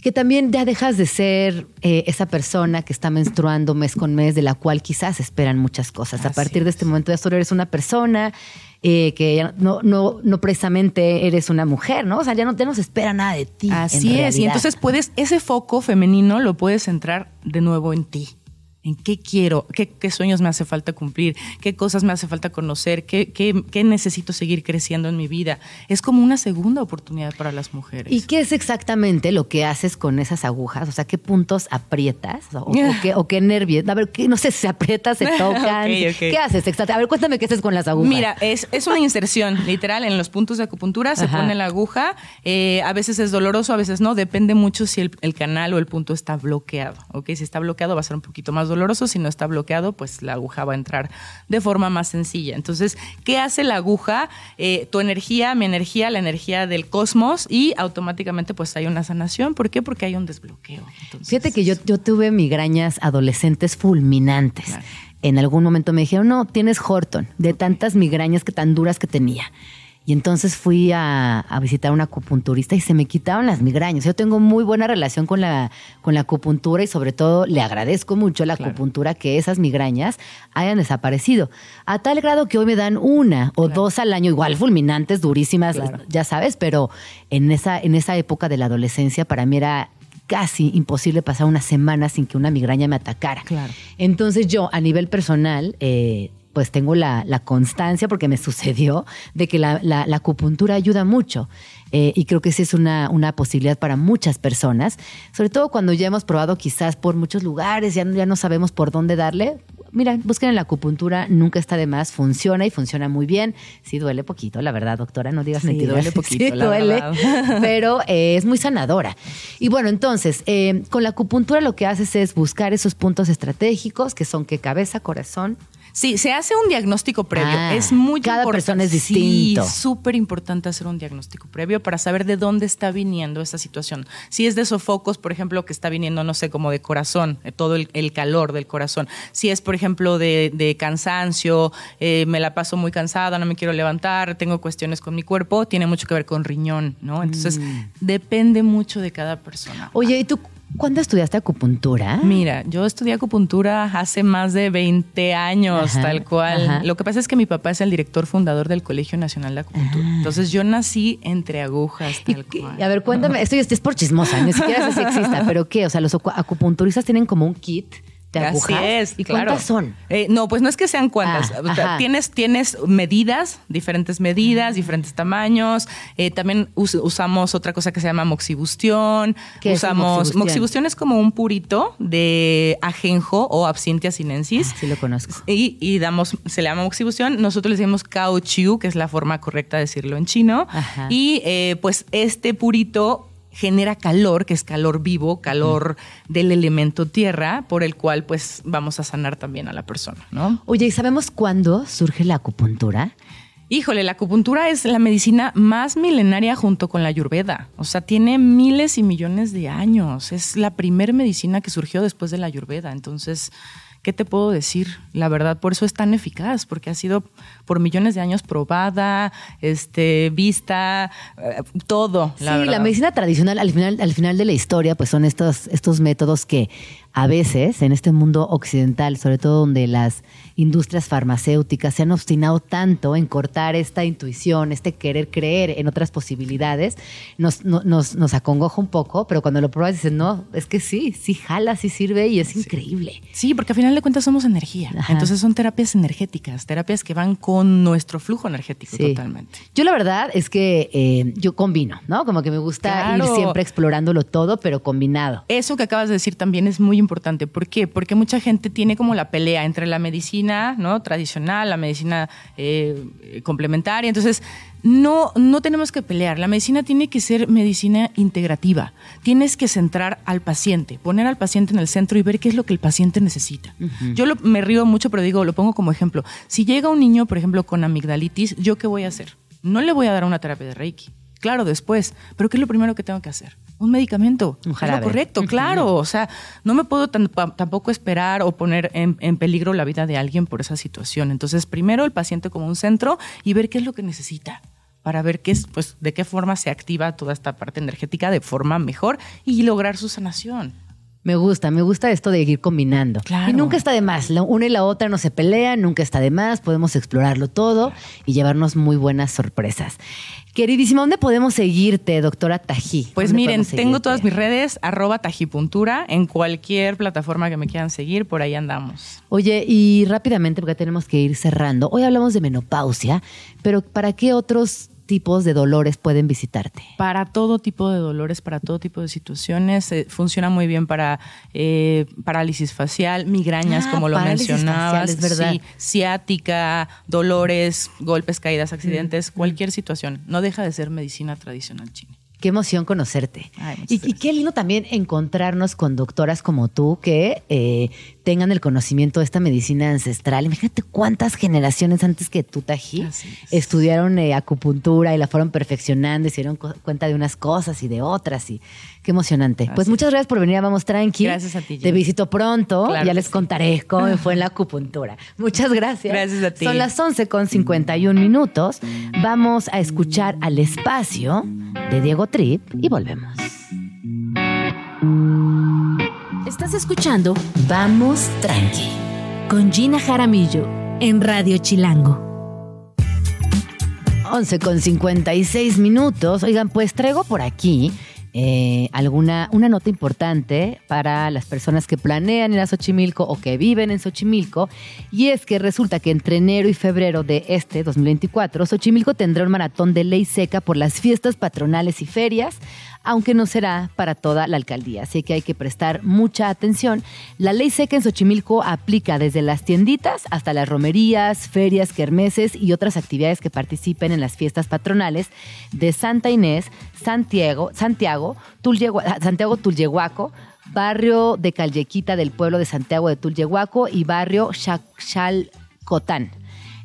S3: que también ya dejas de ser eh, esa persona que está menstruando mes con mes, de la cual quizás esperan muchas cosas. a partir de este momento ya solo eres una persona eh, que no, no, no precisamente eres una mujer, ¿no? O sea, ya no, te nos espera nada de ti.
S6: Así es, y entonces puedes, ese foco femenino lo puedes centrar de nuevo en ti en qué quiero, qué, sueños me hace falta cumplir, qué cosas me hace falta conocer, qué, qué, necesito seguir creciendo en mi vida. Es como una segunda oportunidad para las mujeres.
S3: ¿Y qué es exactamente lo que haces con esas agujas? O sea, ¿qué puntos aprietas? ¿O, qué, nervios? A ver, no sé, si aprietas, se tocan. ¿Qué haces exactamente? A ver, cuéntame qué haces con las agujas.
S6: Mira, es, una inserción, literal, en los puntos de acupuntura se pone la aguja. Eh, a veces es doloroso, a veces no. Depende mucho si el, el, canal o el punto está bloqueado. ¿ok? Si está bloqueado va a ser un poquito más doloroso, si no está bloqueado, pues la aguja va a entrar de forma más sencilla. Entonces, ¿qué hace la aguja? Eh, tu energía, mi energía, la energía del cosmos y automáticamente pues hay una sanación. ¿Por qué? Porque hay un desbloqueo.
S3: Fíjate que yo, yo tuve migrañas adolescentes fulminantes. En algún momento me dijeron, no, tienes Horton, de tantas migrañas que tan duras que tenía. Y entonces fui a, a visitar a una acupunturista y se me quitaron las migrañas. Yo tengo muy buena relación con la, con la acupuntura y sobre todo le agradezco mucho a la acupuntura que esas migrañas hayan desaparecido. A tal grado que hoy me dan una o dos al año, igual fulminantes, durísimas, ya sabes, pero en esa, en esa época de la adolescencia para mí era casi imposible pasar una semana sin que una migraña me atacara.
S6: Claro.
S3: Entonces yo, a nivel personal, eh, pues tengo la, la constancia, porque me sucedió, de que la, la- la acupuntura ayuda mucho. Eh, y creo que sí es una, una posibilidad para muchas personas, sobre todo cuando ya hemos probado quizás por muchos lugares, ya, no- ya no sabemos por dónde darle. Mira, busquen en la acupuntura, nunca está de más, funciona y funciona muy bien. Sí duele poquito, la verdad, doctora, no digas
S6: Sí, duele poquito,
S3: Sí
S6: la
S3: duele,
S6: verdad.
S3: pero eh, es muy sanadora. Y bueno, entonces, eh, con la acupuntura lo que haces es buscar esos puntos estratégicos que son que cabeza, corazón,
S6: Sí, se hace un diagnóstico previo.
S3: Ah,
S6: es muy
S3: cada
S6: importante.
S3: persona es distinto.
S6: Sí, súper importante hacer un diagnóstico previo para saber de dónde está viniendo esa situación. Si es de sofocos, por ejemplo, que está viniendo, no sé, como de corazón, eh, todo el, el calor del corazón. Si es, por ejemplo, de, de cansancio, eh, me la paso muy cansada, no me quiero levantar, tengo cuestiones con mi cuerpo, tiene mucho que ver con riñón, ¿no? Entonces,
S3: Mm.
S6: depende mucho de cada persona.
S3: Oye, ¿y tú cuándo estudiaste acupuntura?
S6: Mira, yo estudié acupuntura hace más de 20 años,
S3: Ajá,
S6: tal cual.
S3: ajá.
S6: Lo que pasa es que mi papá es el director fundador del Colegio Nacional de Acupuntura. Entonces yo nací entre agujas,
S3: Y
S6: tal cual.
S3: a ver, cuéntame, esto es por chismosa, ni siquiera sé si exista, pero ¿qué? O sea, los acu- acupunturistas tienen como un kit de agujas.
S6: Así es.
S3: ¿Y
S6: claro.
S3: cuántas son?
S6: Eh, no, pues no es que sean cuantas.
S3: Ah,
S6: tienes, tienes medidas, diferentes medidas, diferentes tamaños. Eh, también us- usamos otra cosa que se llama moxibustión.
S3: ¿Qué es
S6: usamos
S3: moxibustión?
S6: moxibustión es como un purito de ajenjo o absintia sinensis.
S3: Ah, sí lo conozco.
S6: Y, y damos, se le llama moxibustión. Nosotros le decimos caochiu, que es la forma correcta de decirlo en chino.
S3: Ajá.
S6: Y eh, pues este purito genera calor, que es calor vivo, calor del elemento tierra, por el cual pues vamos a sanar también a la persona, ¿no?
S3: Oye, ¿y sabemos cuándo surge la acupuntura?
S6: Híjole, la acupuntura es la medicina más milenaria junto con la ayurveda. O sea, tiene miles y millones de años. Es la primer medicina que surgió después de la ayurveda. Entonces, ¿qué te puedo decir? La verdad, por eso es tan eficaz, porque ha sido por millones de años probada, este, vista, eh, todo.
S3: sí,
S6: La
S3: medicina tradicional, al final, al final de la historia, pues son estos, estos métodos que a veces en este mundo occidental, sobre todo donde las industrias farmacéuticas se han obstinado tanto en cortar esta intuición, este querer creer en otras posibilidades, nos, no- nos, nos acongoja un poco, pero cuando lo pruebas dices, no, es que sí, sí jala, sí sirve y es increíble.
S6: Sí, porque al final de cuentas somos energía.
S3: Ajá.
S6: Entonces son terapias energéticas, terapias que van con nuestro flujo energético
S3: Sí.
S6: totalmente.
S3: Yo la verdad es que eh, yo combino, ¿no? Como que me gusta
S6: Claro.
S3: ir siempre explorándolo todo, pero combinado.
S6: Eso que acabas de decir también es muy importante. ¿Por qué? Porque mucha gente tiene como la pelea entre la medicina ¿no? tradicional, la medicina eh, complementaria. Entonces, no, no tenemos que pelear. La medicina tiene que ser medicina integrativa. Tienes que centrar al paciente, poner al paciente en el centro y ver qué es lo que el paciente necesita. Yo lo- me río mucho, pero digo, lo pongo como ejemplo. Si llega un niño, por ejemplo, con amigdalitis, ¿yo qué voy a hacer? No le voy a dar una terapia de Reiki. Claro, después. Pero ¿qué es lo primero que tengo que hacer? Un medicamento.
S3: Un
S6: Es lo correcto, claro. O sea, no me puedo tampoco esperar o poner en, en peligro la vida de alguien por esa situación. Entonces, primero el paciente como un centro y ver qué es lo que necesita para ver qué es, pues, de qué forma se activa toda esta parte energética de forma mejor y lograr su sanación.
S3: Me gusta, me gusta esto de ir combinando.
S6: Claro.
S3: Y nunca está de más. La una y la otra no se pelean, nunca está de más. Podemos explorarlo todo y llevarnos muy buenas sorpresas. Queridísima, ¿dónde podemos seguirte, doctora Tají?
S6: Pues
S3: ¿Dónde
S6: miren, tengo todas mis redes, arroba tajipuntura, en cualquier plataforma que me quieran seguir, por ahí andamos.
S3: Oye, y rápidamente, porque tenemos que ir cerrando. Hoy hablamos de menopausia, pero ¿para qué otros tipos de dolores pueden visitarte?
S6: Para todo tipo de dolores, para todo tipo de situaciones, eh, funciona muy bien para eh, parálisis facial, migrañas,
S3: Ah,
S6: como lo mencionabas,
S3: facial, verdad.
S6: sí, ciática, dolores, golpes, caídas, accidentes, cualquier situación. No deja de ser medicina tradicional china.
S3: Qué emoción conocerte.
S6: Ay,
S3: y, qué lindo también encontrarnos con doctoras como tú que eh, tengan el conocimiento de esta medicina ancestral. Imagínate cuántas generaciones antes que tú, Tají, estudiaron eh, acupuntura y la fueron perfeccionando y se dieron cu- cuenta de unas cosas y de otras. y Qué emocionante. Pues muchas gracias por venir a Vamos Tranqui.
S6: Gracias a ti,
S3: Te visito pronto.
S6: Claro
S3: ya les
S6: sí.
S3: contaré cómo fue en la acupuntura. Muchas gracias.
S6: Gracias a ti.
S3: Son las 11 con 51 minutos. Vamos a escuchar al espacio de Diego Trip y volvemos.
S7: Estás escuchando Vamos Tranqui con Gina Jaramillo en Radio Chilango.
S3: 11 con 56 minutos. Oigan, pues traigo por aquí eh, alguna una nota importante para las personas que planean ir a Xochimilco o que viven en Xochimilco. Y es que resulta que entre enero y febrero de este 2024, Xochimilco tendrá un maratón de ley seca por las fiestas patronales y ferias, aunque no será para toda la alcaldía. Así que hay que prestar mucha atención. La ley seca en Xochimilco aplica desde las tienditas hasta las romerías, ferias, kermeses y otras actividades que participen en las fiestas patronales de Santa Inés, Santiago, Santiago, Tulyehua- Santiago Tulyehuaco, barrio de Callequita del pueblo de Santiago de Tulyehuaco y barrio Xalcotán.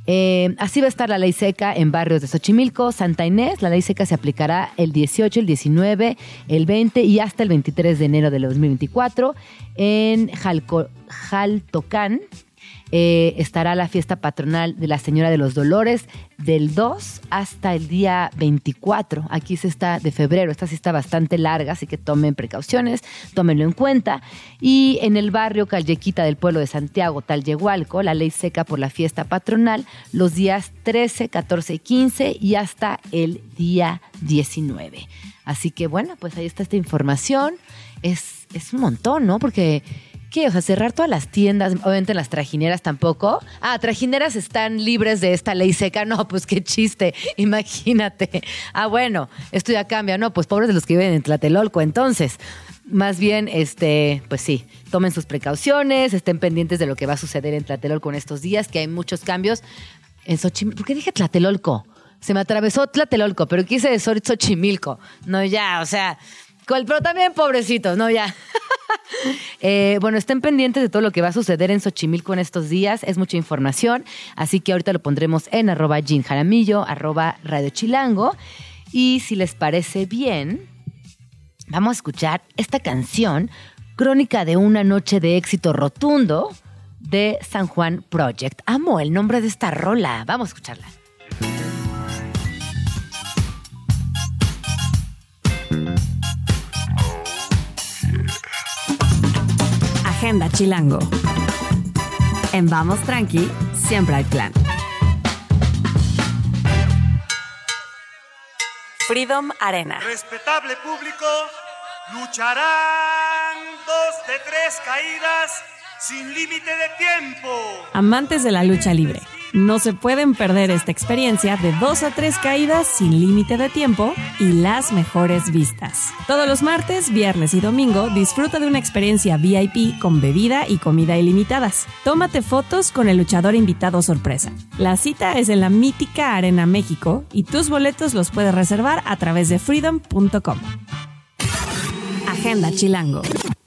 S3: Eh, así va a estar la ley seca en barrios de Xochimilco, Santa Inés. La ley seca se aplicará el 18, el 19, el 20 y hasta el 23 de enero del 2024. En Jalco- Jaltocán eh, estará la fiesta patronal de la Señora de los Dolores del 2 hasta el día 24. Aquí se está de febrero. Esta sí está bastante larga, así que tomen precauciones, tómenlo en cuenta. Y en el barrio Callequita del pueblo de Santiago, Talyehualco, la ley seca por la fiesta patronal los días 13, 14 y 15 y hasta el día 19. Así que bueno, pues ahí está esta información. Es, es un montón, ¿no? Porque O sea, cerrar todas las tiendas, obviamente las trajineras tampoco. Ah, trajineras están libres de esta ley seca. No, pues qué chiste, imagínate. Ah, bueno, esto ya cambia. No, pues pobres de los que viven en Tlatelolco, entonces. Más bien, este, pues sí, tomen sus precauciones, estén pendientes de lo que va a suceder en Tlatelolco en estos días, que hay muchos cambios. En Xochimilco, ¿por qué dije Tlatelolco? Se me atravesó Tlatelolco, pero quise decir Xochimilco. No, ya, o sea, pero también pobrecitos, no, ya. Eh, bueno, estén pendientes de todo lo que va a suceder en Xochimilco en estos días. Es mucha información. Así que ahorita lo pondremos en arroba Jean arroba Radio. Y si les parece bien, vamos a escuchar esta canción, Crónica de una noche de éxito rotundo de San Juan Project. Amo el nombre de esta rola. Vamos a escucharla.
S1: Agenda Chilango. En Vamos Tranqui, siempre hay plan. Freedom Arena.
S8: Respetable público, lucharán dos de tres caídas sin límite de tiempo.
S1: Amantes de la lucha libre. No se pueden perder esta experiencia de dos a tres caídas sin límite de tiempo y las mejores vistas. Todos los martes, viernes y domingo disfruta de una experiencia VIP con bebida y comida ilimitadas. Tómate fotos con el luchador invitado sorpresa. La cita es en la mítica Arena México y tus boletos los puedes reservar a través de freedom.com. Agenda Chilango.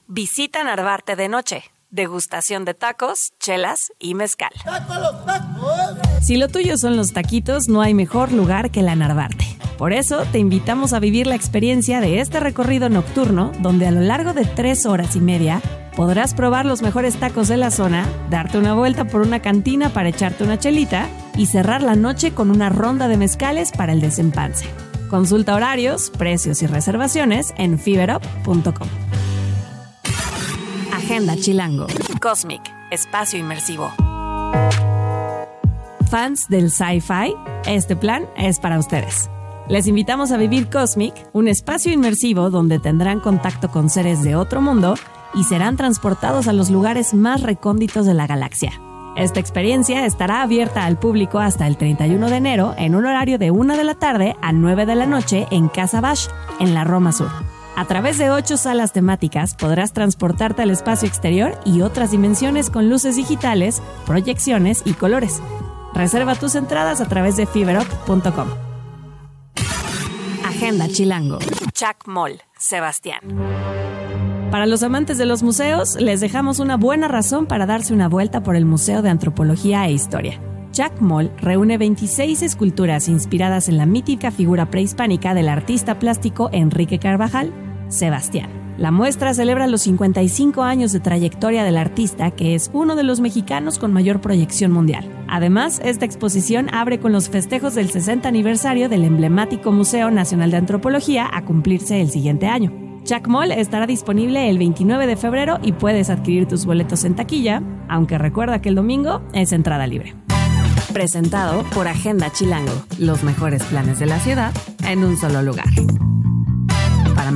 S1: Visita Narvarte de noche. Degustación de tacos, chelas y mezcal. Si lo tuyo son los taquitos, no hay mejor lugar que la Narvarte. Por eso te invitamos a vivir la experiencia de este recorrido nocturno, donde a lo largo de tres horas y media podrás probar los mejores tacos de la zona, darte una vuelta por una cantina para echarte una chelita y cerrar la noche con una ronda de mezcales para el desempance. Consulta horarios, precios y reservaciones en fiberup.com. Agenda Chilango. Cosmic, espacio inmersivo. Fans del sci-fi, este plan es para ustedes. Les invitamos a vivir Cosmic, un espacio inmersivo donde tendrán contacto con seres de otro mundo y serán transportados a los lugares más recónditos de la galaxia. Esta experiencia estará abierta al público hasta el 31 de enero en un horario de 1 de la tarde a 9 de la noche en Casa Bash, en la Roma Sur. A través de ocho salas temáticas podrás transportarte al espacio exterior y otras dimensiones con luces digitales, proyecciones y colores. Reserva tus entradas a través de fiberup.com. Agenda Chilango. Chuck Moll, Sebastián.
S4: Para los amantes de los museos, les dejamos una buena razón para darse una vuelta por el Museo de Antropología e Historia. Jack Moll reúne 26 esculturas inspiradas en la mítica figura prehispánica del artista plástico Enrique Carvajal, Sebastián. La muestra celebra los 55 años de trayectoria del artista, que es uno de los mexicanos con mayor proyección mundial. Además, esta exposición abre con los festejos del 60 aniversario del emblemático Museo Nacional de Antropología a cumplirse el siguiente año. Jack Mall estará disponible el 29 de febrero y puedes adquirir tus boletos en taquilla, aunque recuerda que el domingo es entrada libre. Presentado por Agenda Chilango, los mejores planes de la ciudad en un solo lugar.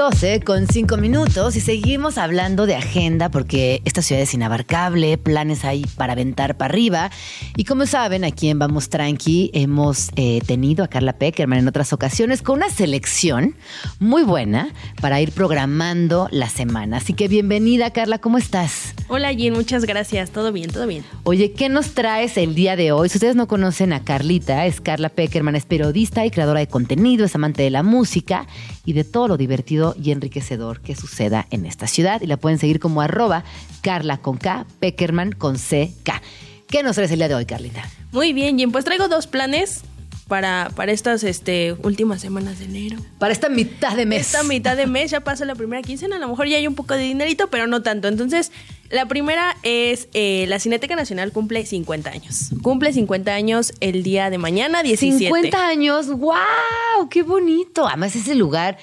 S3: 12 con 5 minutos y seguimos hablando de agenda porque esta ciudad es inabarcable, planes hay para aventar para arriba. Y como saben, aquí en Vamos Tranqui hemos eh, tenido a Carla Peckerman en otras ocasiones con una selección muy buena para ir programando la semana. Así que bienvenida, Carla, ¿cómo estás?
S9: Hola, Jean, muchas gracias. Todo bien, todo bien.
S3: Oye, ¿qué nos traes el día de hoy? Si ustedes no conocen a Carlita, es Carla Peckerman, es periodista y creadora de contenido, es amante de la música y de todo lo divertido y enriquecedor que suceda en esta ciudad. Y la pueden seguir como arroba Carla con K, Peckerman con C, K. ¿Qué nos traes el día de hoy, Carlita?
S9: Muy bien, Jean, pues traigo dos planes para, para estas este, últimas semanas de enero.
S3: Para esta mitad de mes.
S9: Esta mitad de mes ya pasa la primera quincena, a lo mejor ya hay un poco de dinerito, pero no tanto. Entonces, la primera es eh, la Cineteca Nacional cumple 50 años. Cumple 50 años el día de mañana, 17.
S3: 50 años, wow, qué bonito. Además, ese lugar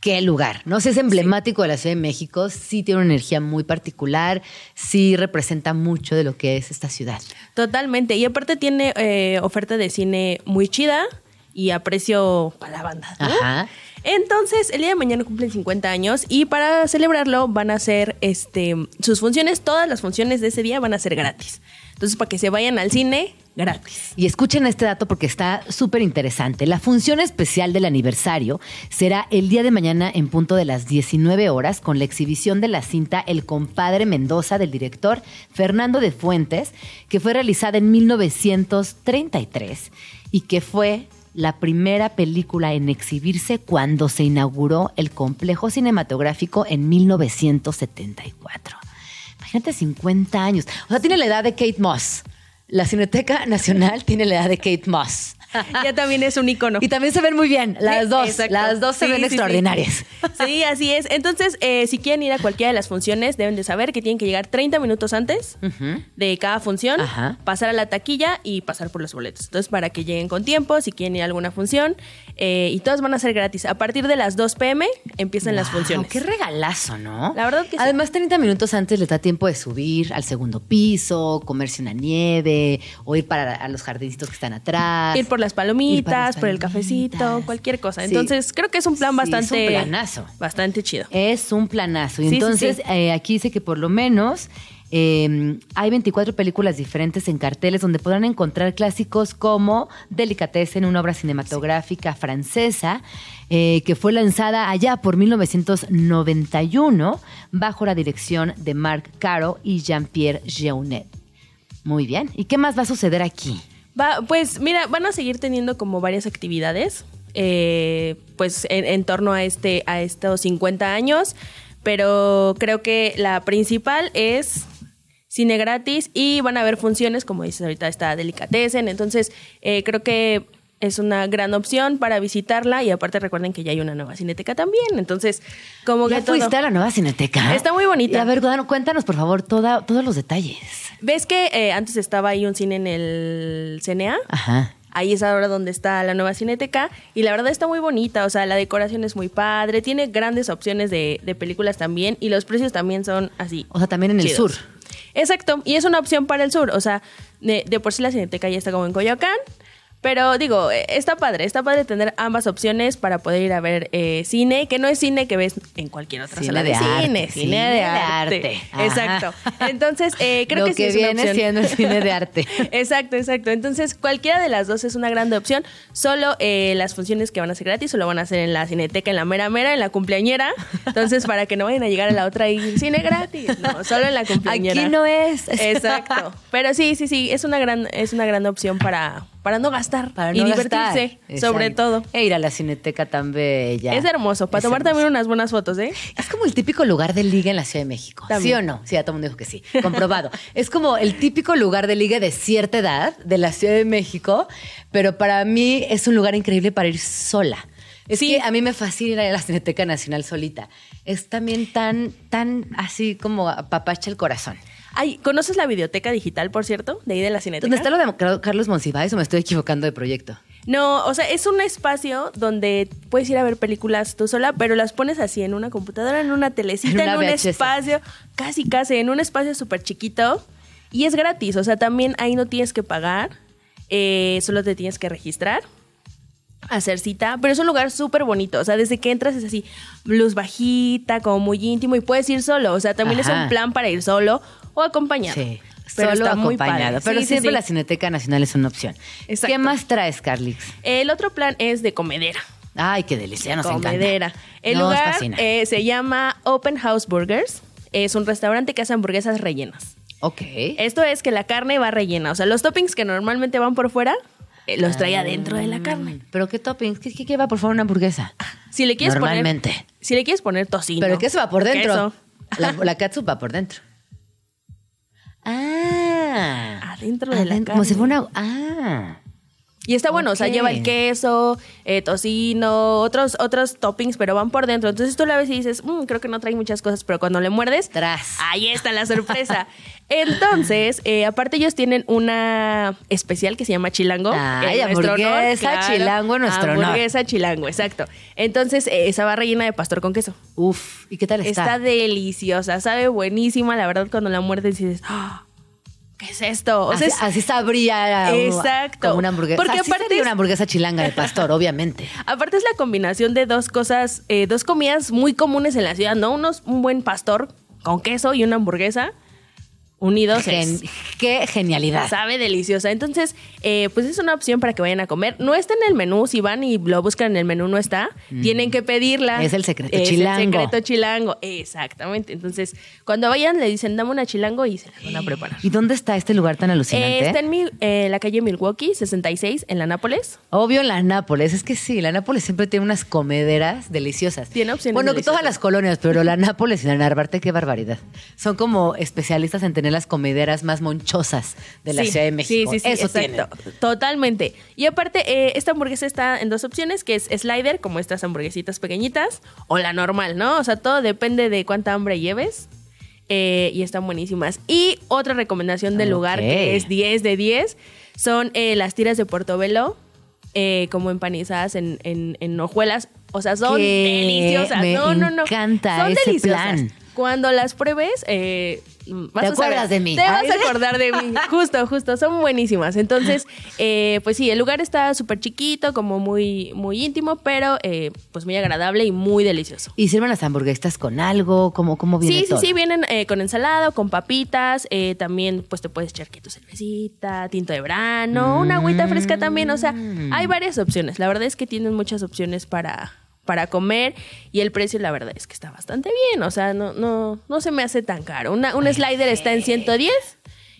S3: qué lugar. No sé, es emblemático de la Ciudad de México, sí tiene una energía muy particular, sí representa mucho de lo que es esta ciudad.
S9: Totalmente. Y aparte tiene eh, oferta de cine muy chida y a precio para la banda. ¿no?
S3: Ajá.
S9: Entonces, el día de mañana cumplen 50 años y para celebrarlo van a hacer este, sus funciones, todas las funciones de ese día van a ser gratis. Entonces, para que se vayan al cine, gratis.
S3: Y escuchen este dato porque está súper interesante. La función especial del aniversario será el día de mañana en punto de las 19 horas con la exhibición de la cinta El compadre Mendoza del director Fernando de Fuentes, que fue realizada en 1933 y que fue la primera película en exhibirse cuando se inauguró el complejo cinematográfico en 1974. Imagínate 50 años. O sea, tiene la edad de Kate Moss. La Cineteca Nacional tiene la edad de Kate Moss.
S9: ya también es un icono.
S3: Y también se ven muy bien, las dos.
S9: exacto.
S3: Las dos se
S9: Sí,
S3: ven
S9: sí,
S3: extraordinarias.
S9: Sí, así es. Entonces, eh, si quieren ir a cualquiera de las funciones, deben de saber que tienen que llegar 30 minutos antes de cada función,
S3: Ajá.
S9: pasar a la taquilla y pasar por los boletos. Entonces, para que lleguen con tiempo, si quieren ir a alguna función, eh, y todas van a ser gratis. A partir de las 2 pm empiezan las funciones.
S3: Qué regalazo, ¿no?
S9: La verdad que sí.
S3: Además, 30 minutos antes les da tiempo de subir al segundo piso, comerse una nieve, o ir para a los jardincitos que están atrás.
S9: Ir por las palomitas,
S3: las
S9: por el cafecito, cualquier cosa.
S3: Sí.
S9: Entonces, creo que es un plan
S3: Sí,
S9: bastante.
S3: es un planazo.
S9: Bastante chido.
S3: Es un planazo. Y
S9: Sí,
S3: entonces, eh, aquí dice que por lo menos eh, hay 24 películas diferentes en carteles donde podrán encontrar clásicos como Delicatessen, una obra cinematográfica francesa eh, que fue lanzada allá por 1991 bajo la dirección de Marc Caro y Jean-Pierre Jeunet. Muy bien. ¿Y qué más va a suceder aquí?
S9: Va, pues mira, van a seguir teniendo como varias actividades, eh, pues en, en torno a este, a estos 50 años, pero creo que la principal es cine gratis y van a haber funciones, como dices ahorita está Delicatessen, entonces eh, creo que es una gran opción para visitarla y aparte recuerden que ya hay una nueva cineteca también, entonces como
S3: ¿Ya
S9: que todo-
S3: fuiste a la nueva cineteca?
S9: Está muy bonita.
S3: Y a ver, cuéntanos, por favor, toda- todos los detalles.
S9: ¿Ves que eh, antes estaba ahí un cine en el CNA?
S3: Ajá.
S9: Ahí es ahora donde está la nueva cineteca y la verdad está muy bonita, o sea, la decoración es muy padre, tiene grandes opciones de, de películas también y los precios también son así.
S3: O sea, también en el sur.
S9: Exacto, y es una opción para el sur, o sea, de, de por sí la cineteca ya está como en Coyoacán, pero digo, eh, está padre, está padre tener ambas opciones para poder ir a ver eh, cine, que no es cine que ves en cualquier otra
S3: Cine
S9: sala
S3: de
S9: de,
S3: arte,
S9: cine,
S3: cine
S9: cine,
S3: de
S9: de
S3: arte.
S9: Exacto. Entonces, eh, creo
S3: Lo
S9: que sí
S3: que
S9: es una
S3: viene
S9: opción.
S3: siendo el cine de arte.
S9: Exacto, exacto. Entonces, cualquiera de las dos es una gran opción. Solo eh, las funciones que van a ser gratis solo van a ser en la cineteca, en la mera mera, en la cumpleañera. Entonces, para que no vayan a llegar a la otra y cine gratis. No, solo en la cumpleañera.
S3: Aquí no es.
S9: Exacto. Pero sí, sí, sí, es una gran, es una gran opción para, para no gastar
S3: Para
S9: y
S3: no
S9: divertirse,
S3: gastar.
S9: sobre todo.
S3: E ir a la cineteca tan bella.
S9: Es hermoso, para
S3: Es
S9: tomar
S3: hermoso.
S9: también unas buenas fotos, ¿eh?
S3: Es como el típico lugar de liga en la Ciudad de México. ¿Sí o no? Sí, a todo el mundo dijo que sí. Comprobado. es como el típico lugar de liga de cierta edad de la Ciudad de México, pero para mí es un lugar increíble para ir sola. Es
S9: Sí.
S3: que a mí me fascina ir a la Cineteca Nacional solita. Es también tan, tan así como apapacha el corazón.
S9: Ay, ¿conoces la videoteca digital, por cierto? De ahí de la cineteca.
S3: ¿Dónde está lo de Car- Carlos Monsiváis o me estoy equivocando de proyecto?
S9: No, o sea, es un espacio donde puedes ir a ver películas tú sola, pero las pones así en una computadora, en una telecita,
S3: En
S9: un
S3: VHS.
S9: espacio, casi, casi, en un espacio súper chiquito. Y es gratis, o sea, también ahí no tienes que pagar, eh, solo te tienes que registrar, hacer cita, pero es un lugar súper bonito, o sea, desde que entras es así, luz bajita, como muy íntimo y puedes ir solo, o sea, también es un plan para ir solo o acompañado.
S3: Sí.
S9: Pero
S3: Solo
S9: está muy
S3: acompañado.
S9: padre.
S3: Pero
S9: Sí,
S3: siempre
S9: sí.
S3: la Cineteca Nacional es una opción.
S9: Exacto.
S3: ¿Qué más traes, Carlix?
S9: El otro plan es de comedera.
S3: Ay, qué delicia, nos encanta.
S9: comedera. El
S3: Nos
S9: lugar eh, se llama Open House Burgers. Es un restaurante que hace hamburguesas rellenas.
S3: Ok.
S9: Esto es que la carne va rellena. O sea, los toppings que normalmente van por fuera, eh, los trae adentro de la carne.
S3: ¿Pero qué toppings? ¿Qué, qué lleva, por favor, una hamburguesa?
S9: Si le quieres
S3: Normalmente.
S9: poner. Si le quieres poner tocino.
S3: ¿Pero qué se va por dentro?
S9: queso,
S3: La, la catsup va por dentro. Ah.
S9: Adentro de la
S3: Como si fuera una... Ah.
S9: Y está bueno, o sea, lleva el queso, eh, tocino, otros, otros toppings, pero van por dentro. Entonces tú la ves y dices, "Mm, creo que no trae muchas cosas, pero cuando le muerdes,
S3: Tras.
S9: ahí está la sorpresa. Entonces, eh, aparte ellos tienen una especial que se llama Chilango.
S3: Ay,
S9: nuestro
S3: hamburguesa chilango en nuestro honor.
S9: Hamburguesa chilango, exacto. Entonces, eh, esa va rellena de pastor con queso.
S3: Uf. ¿Y qué tal está?
S9: Está deliciosa, sabe buenísima. La verdad, cuando la muerdes dices, "Ah, ¿qué es esto? O sea,
S3: así, sabría
S9: Exacto.
S3: como una hamburguesa.
S9: Porque
S3: así
S9: aparte
S3: sería
S9: es-
S3: una hamburguesa chilanga de pastor, obviamente.
S9: Aparte es la combinación de dos cosas, eh, dos comidas muy comunes en la ciudad, ¿no? Unos, un buen pastor con queso y una hamburguesa unidos.
S3: Gen- qué genialidad.
S9: Sabe deliciosa. Entonces, eh, pues es una opción para que vayan a comer. No está en el menú. Si van y lo buscan en el menú, no está. Tienen que pedirla.
S3: Mm. Es el secreto
S9: Es
S3: chilango.
S9: el secreto chilango. Exactamente. Entonces, cuando vayan, le dicen, dame una chilango y se la van a preparar.
S3: ¿Y dónde está este lugar tan alucinante?
S9: Eh, está en mi- eh, la calle Milwaukee, 66, en la Nápoles.
S3: Obvio la Nápoles, es que sí, la Nápoles siempre tiene unas comederas deliciosas.
S9: Tiene opciones
S3: Bueno,
S9: deliciosas.
S3: todas las colonias, pero la Nápoles y la Narvarte, qué barbaridad. Son como especialistas en tener las comederas más monchosas de la
S9: Sí,
S3: Ciudad de México.
S9: Sí, sí, sí,
S3: Eso
S9: exacto.
S3: tienen.
S9: Totalmente. Y aparte, eh, esta hamburguesa está en dos opciones, que es slider, como estas hamburguesitas pequeñitas, o la normal, ¿no? O sea, todo depende de cuánta hambre lleves. eh, y están buenísimas. Y otra recomendación del lugar
S3: Ok.
S9: que es 10 de 10 son eh, las tiras de Portobelo, eh, como empanizadas en, en, en hojuelas. O sea, son deliciosas.
S3: me
S9: no, no, no.
S3: encanta
S9: Son
S3: ese
S9: deliciosas.
S3: plan.
S9: Cuando las pruebes, eh, vas
S3: Te
S9: a saber-
S3: acuerdas de mí.
S9: Te vas a acordar de mí. Justo, justo. Son buenísimas. Entonces, eh, pues sí, el lugar está súper chiquito, como muy, muy íntimo, pero eh, pues muy agradable y muy delicioso.
S3: ¿Y sirven las hamburguesas con algo? ¿Cómo, cómo viene
S9: Sí, sí,
S3: todo?
S9: sí, vienen eh, con ensalada, con papitas, eh, también pues te puedes echar que tu cervecita, tinto de verano, una agüita fresca también, o sea,
S3: Mm.
S9: hay varias opciones. La verdad es que tienen muchas opciones para, para comer y el precio la verdad es que está bastante bien, o sea, no, no, no se me hace tan caro. Una, un slider está en 110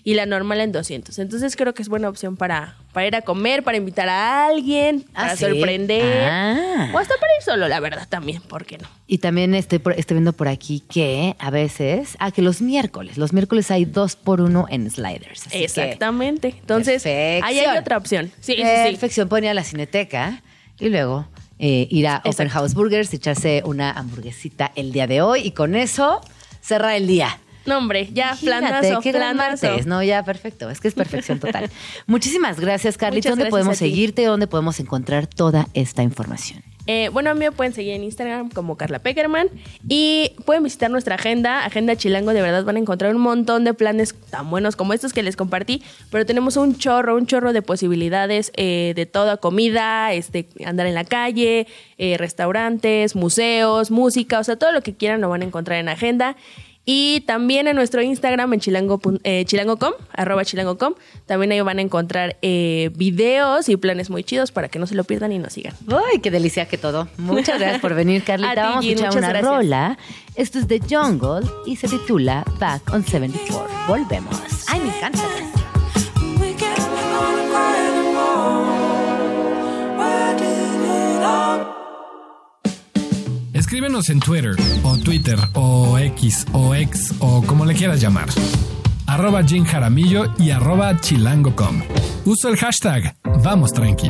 S9: y la normal en 200, entonces creo que es buena opción para, para ir a comer, para invitar a alguien,
S3: Ah,
S9: para
S3: ¿sí?
S9: sorprender
S3: Ah.
S9: o hasta para ir solo, la verdad también, ¿por qué no?
S3: Y también estoy, por- estoy viendo por aquí que a veces, ah, que los miércoles, los miércoles hay dos por uno en sliders. así que-
S9: Exactamente. Entonces, ahí hay otra opción. Sí, sí, sí.
S3: Perfección, pueden ir a la cineteca y luego eh, ir a Open
S9: Exacto.
S3: House Burgers, echarse una hamburguesita el día de hoy y con eso cerrar el día.
S9: No, hombre, ya, planazo,
S3: qué gran martes. No, ya, perfecto. Es que es perfección total. Muchísimas gracias, Carlita.
S9: Muchas
S3: ¿Dónde
S9: gracias
S3: podemos seguirte? ¿Dónde podemos encontrar toda esta información?
S9: Eh, bueno, a mí me pueden seguir en Instagram como Carla Peckerman y pueden visitar nuestra agenda, Agenda Chilango, de verdad van a encontrar un montón de planes tan buenos como estos que les compartí, pero tenemos un chorro, un chorro de posibilidades eh, de toda comida, este, andar en la calle, eh, restaurantes, museos, música, o sea, todo lo que quieran lo van a encontrar en Agenda. Y también en nuestro Instagram, en chilango, eh, chilango.com, arroba chilango.com, también ahí van a encontrar eh, videos y planes muy chidos para que no se lo pierdan y nos sigan.
S3: ¡Ay, qué delicia que todo! Muchas gracias por venir, Carlita.
S9: a
S3: Vamos a
S9: echar
S3: una
S9: gracias.
S3: rola. Esto es The Jungle y se titula Back on 74. Volvemos. ¡Ay, me encanta!
S5: Escríbenos en Twitter o Twitter o X o X o como le quieras llamar. Arroba Jim Jaramillo y arroba chilango.com. Uso el hashtag Vamos Tranqui.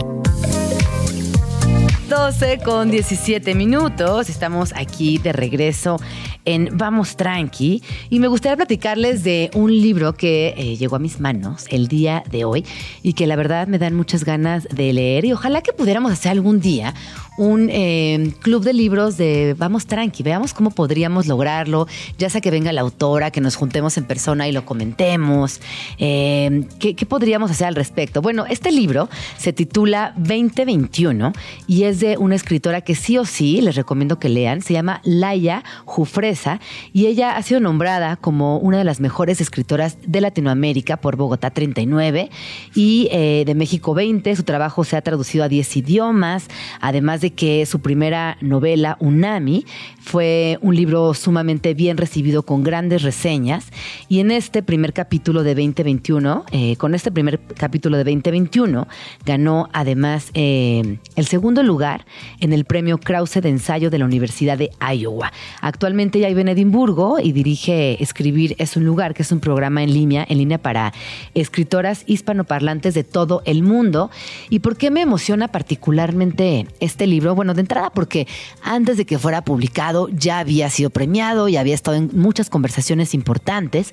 S3: 12 con 17 minutos. Estamos aquí de regreso en Vamos Tranqui. Y me gustaría platicarles de un libro que eh, llegó a mis manos el día de hoy y que la verdad me dan muchas ganas de leer. Y ojalá que pudiéramos hacer algún día un eh, club de libros de Vamos Tranqui. Veamos cómo podríamos lograrlo. Ya sea que venga la autora, que nos juntemos en persona y lo comentemos. ¿qué, ¿Qué podríamos hacer al respecto? Bueno, este libro se titula 2021 y es de una escritora que sí o sí les recomiendo que lean. Se llama Laia Jufresa y ella ha sido nombrada como una de las mejores escritoras de Latinoamérica por Bogotá 39 y eh, de México 20. Su trabajo se ha traducido a 10 idiomas, además de que su primera novela, Unami, fue un libro sumamente bien recibido con grandes reseñas. Y en este primer capítulo de 2021, eh, con este primer capítulo de 2021, ganó además eh, el segundo lugar en el premio Krause de ensayo de la Universidad de Iowa. Actualmente ella vive en Edimburgo y dirige Escribir es un lugar, que es un programa en línea, en línea para escritoras hispanoparlantes de todo el mundo. ¿Y por qué me emociona particularmente este libro? Bueno, de entrada porque antes de que fuera publicado ya había sido premiado y había estado en muchas conversaciones importantes.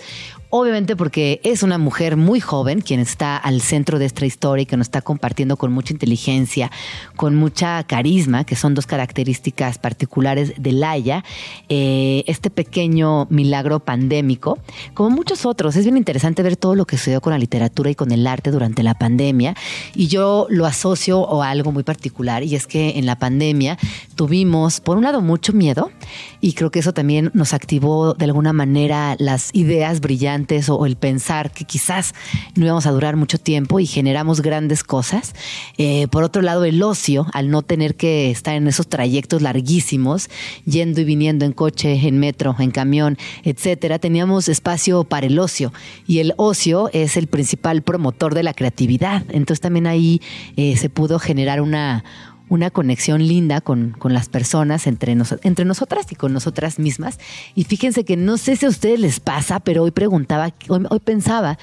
S3: Obviamente porque es una mujer muy joven quien está al centro de esta historia y que nos está compartiendo con mucha inteligencia, con mucha carisma, que son dos características particulares de Laia, eh, este pequeño milagro pandémico, como muchos otros. Es bien interesante ver todo lo que sucedió con la literatura y con el arte durante la pandemia y yo lo asocio a algo muy particular y es que en la pandemia tuvimos, por un lado, mucho miedo y creo que eso también nos activó de alguna manera las ideas brillantes o, el pensar que quizás no íbamos a durar mucho tiempo y generamos grandes cosas. Eh, por otro lado, el ocio, al no tener que estar en esos trayectos larguísimos, yendo y viniendo en coche, en metro, en camión, etcétera, teníamos espacio para el ocio. Y el ocio es el principal promotor de la creatividad. Entonces también ahí eh, se pudo generar una una conexión linda con, con las personas, entre, nos, entre nosotras y con nosotras mismas. Y fíjense que no sé si a ustedes les pasa, pero hoy preguntaba, hoy, hoy pensaba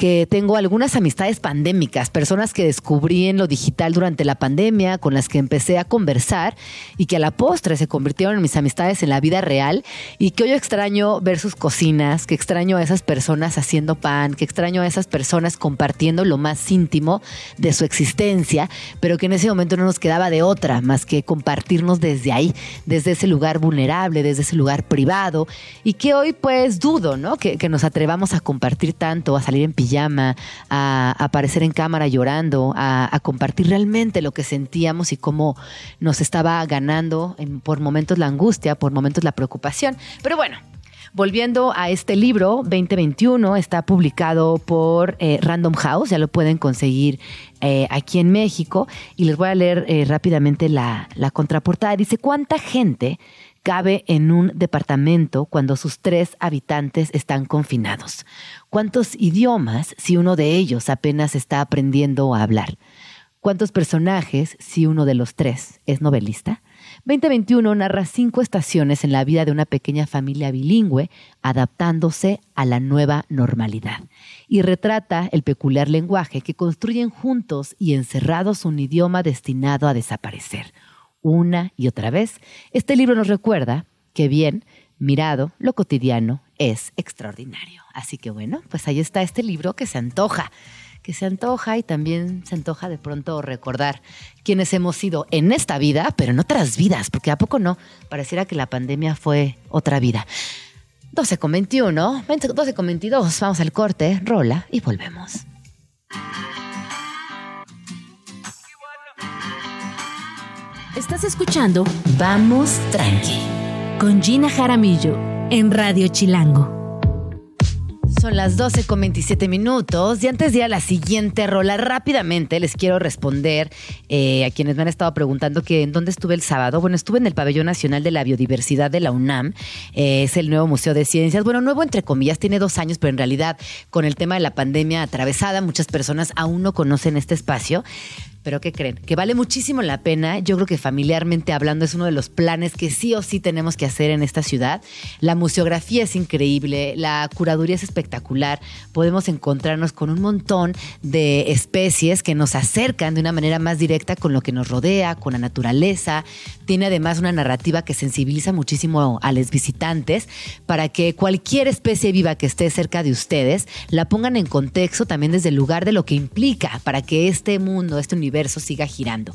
S3: que tengo algunas amistades pandémicas, personas que descubrí en lo digital durante la pandemia, con las que empecé a conversar y que a la postre se convirtieron en mis amistades en la vida real y que hoy extraño ver sus cocinas, que extraño a esas personas haciendo pan, que extraño a esas personas compartiendo lo más íntimo de su existencia, pero que en ese momento no nos quedaba de otra más que compartirnos desde ahí, desde ese lugar vulnerable, desde ese lugar privado y que hoy pues dudo, ¿no? Que, nos atrevamos a compartir tanto, a salir en llama, a, aparecer en cámara llorando, a, compartir realmente lo que sentíamos y cómo nos estaba ganando por momentos la angustia, por momentos la preocupación. Pero bueno, Volviendo a este libro, 2021, está publicado por eh, Random House, ya lo pueden conseguir eh, aquí en México, y les voy a leer eh, rápidamente la contraportada. Dice, ¿cuánta gente cabe en un departamento cuando sus tres habitantes están confinados? ¿Cuántos idiomas si uno de ellos apenas está aprendiendo a hablar? ¿Cuántos personajes si uno de los tres es novelista? 2021 narra cinco estaciones en la vida de una pequeña familia bilingüe adaptándose a la nueva normalidad y retrata el peculiar lenguaje que construyen juntos y encerrados un idioma destinado a desaparecer, una y otra vez, este libro nos recuerda que bien mirado, lo cotidiano es extraordinario. Así que bueno, pues ahí está este libro que se antoja, que se antoja y también se antoja de pronto recordar quienes hemos sido en esta vida, pero en otras vidas, porque a poco no, pareciera que la pandemia fue otra vida. 12 con 21, 12 con 22, vamos al corte, rola y volvemos.
S1: Estás escuchando Vamos Tranqui con Gina Jaramillo en Radio Chilango.
S3: Son las 12 con 27 minutos y antes de ir a la siguiente rola, rápidamente les quiero responder eh, a quienes me han estado preguntando que en dónde estuve el sábado. Bueno, estuve en el Pabellón Nacional de la Biodiversidad de la UNAM, eh, es el nuevo Museo de Ciencias. Bueno, nuevo entre comillas, tiene dos años, pero en realidad con el tema de la pandemia atravesada, muchas personas aún no conocen este espacio. Pero ¿qué creen? Que vale muchísimo la pena. Yo creo que familiarmente hablando es uno de los planes que sí o sí tenemos que hacer en esta ciudad. La museografía es increíble, la curaduría es espectacular. Podemos encontrarnos con un montón de especies que nos acercan de una manera más directa con lo que nos rodea, con la naturaleza. Tiene además una narrativa que sensibiliza muchísimo a los visitantes para que cualquier especie viva que esté cerca de ustedes la pongan en contexto también desde el lugar de lo que implica para que este mundo, este universo siga girando.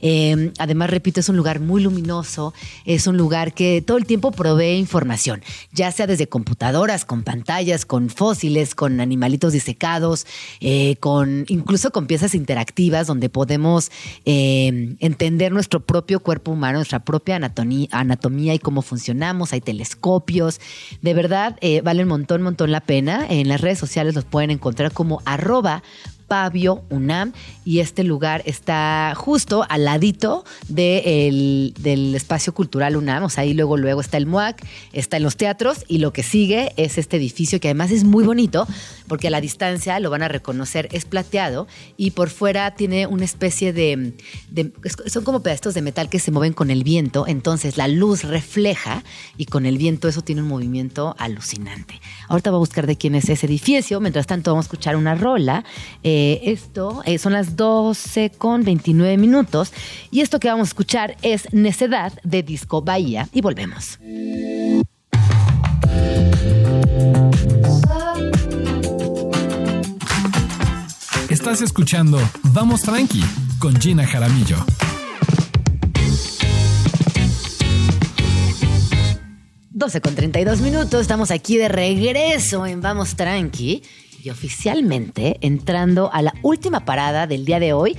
S3: Eh, además, repito, es un lugar muy luminoso, es un lugar que todo el tiempo provee información, ya sea desde computadoras, con pantallas, con fósiles, con animalitos disecados, eh, con incluso con piezas interactivas donde podemos eh, entender nuestro propio cuerpo humano, nuestra propia anatomía, y cómo funcionamos. Hay telescopios. De verdad, vale un montón, montón la pena. En las redes sociales los pueden encontrar como arroba Pabio UNAM y este lugar está justo al ladito del espacio cultural UNAM, o sea, ahí luego luego está el MUAC, está en los teatros y lo que sigue es este edificio que además es muy bonito porque a la distancia lo van a reconocer, es plateado y por fuera tiene una especie de, de son como pedazos de metal que se mueven con el viento, entonces la luz refleja y con el viento eso tiene un movimiento alucinante. Ahorita voy a buscar de quién es ese edificio, mientras tanto vamos a escuchar una rola. Eh, esto eh, son las 12 con 29 minutos y esto que vamos a escuchar es Necedad de Disco Bahía y volvemos.
S5: Estás escuchando Vamos Tranqui con Gina Jaramillo.
S3: ...12 con 32 minutos, estamos aquí de regreso en Vamos Tranqui y oficialmente entrando a la última parada del día de hoy.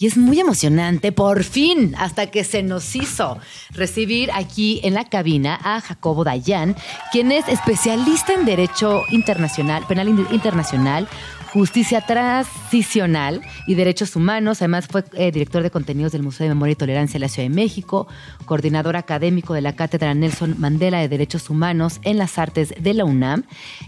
S3: Y es muy emocionante, por fin, hasta que se nos hizo recibir aquí en la cabina a Jacobo Dayan, quien es especialista en Derecho Internacional, Penal Internacional, Justicia Transicional y Derechos Humanos. Además, fue eh, director de contenidos del Museo de Memoria y Tolerancia de la Ciudad de México, coordinador académico de la Cátedra Nelson Mandela de Derechos Humanos en las Artes de la UNAM.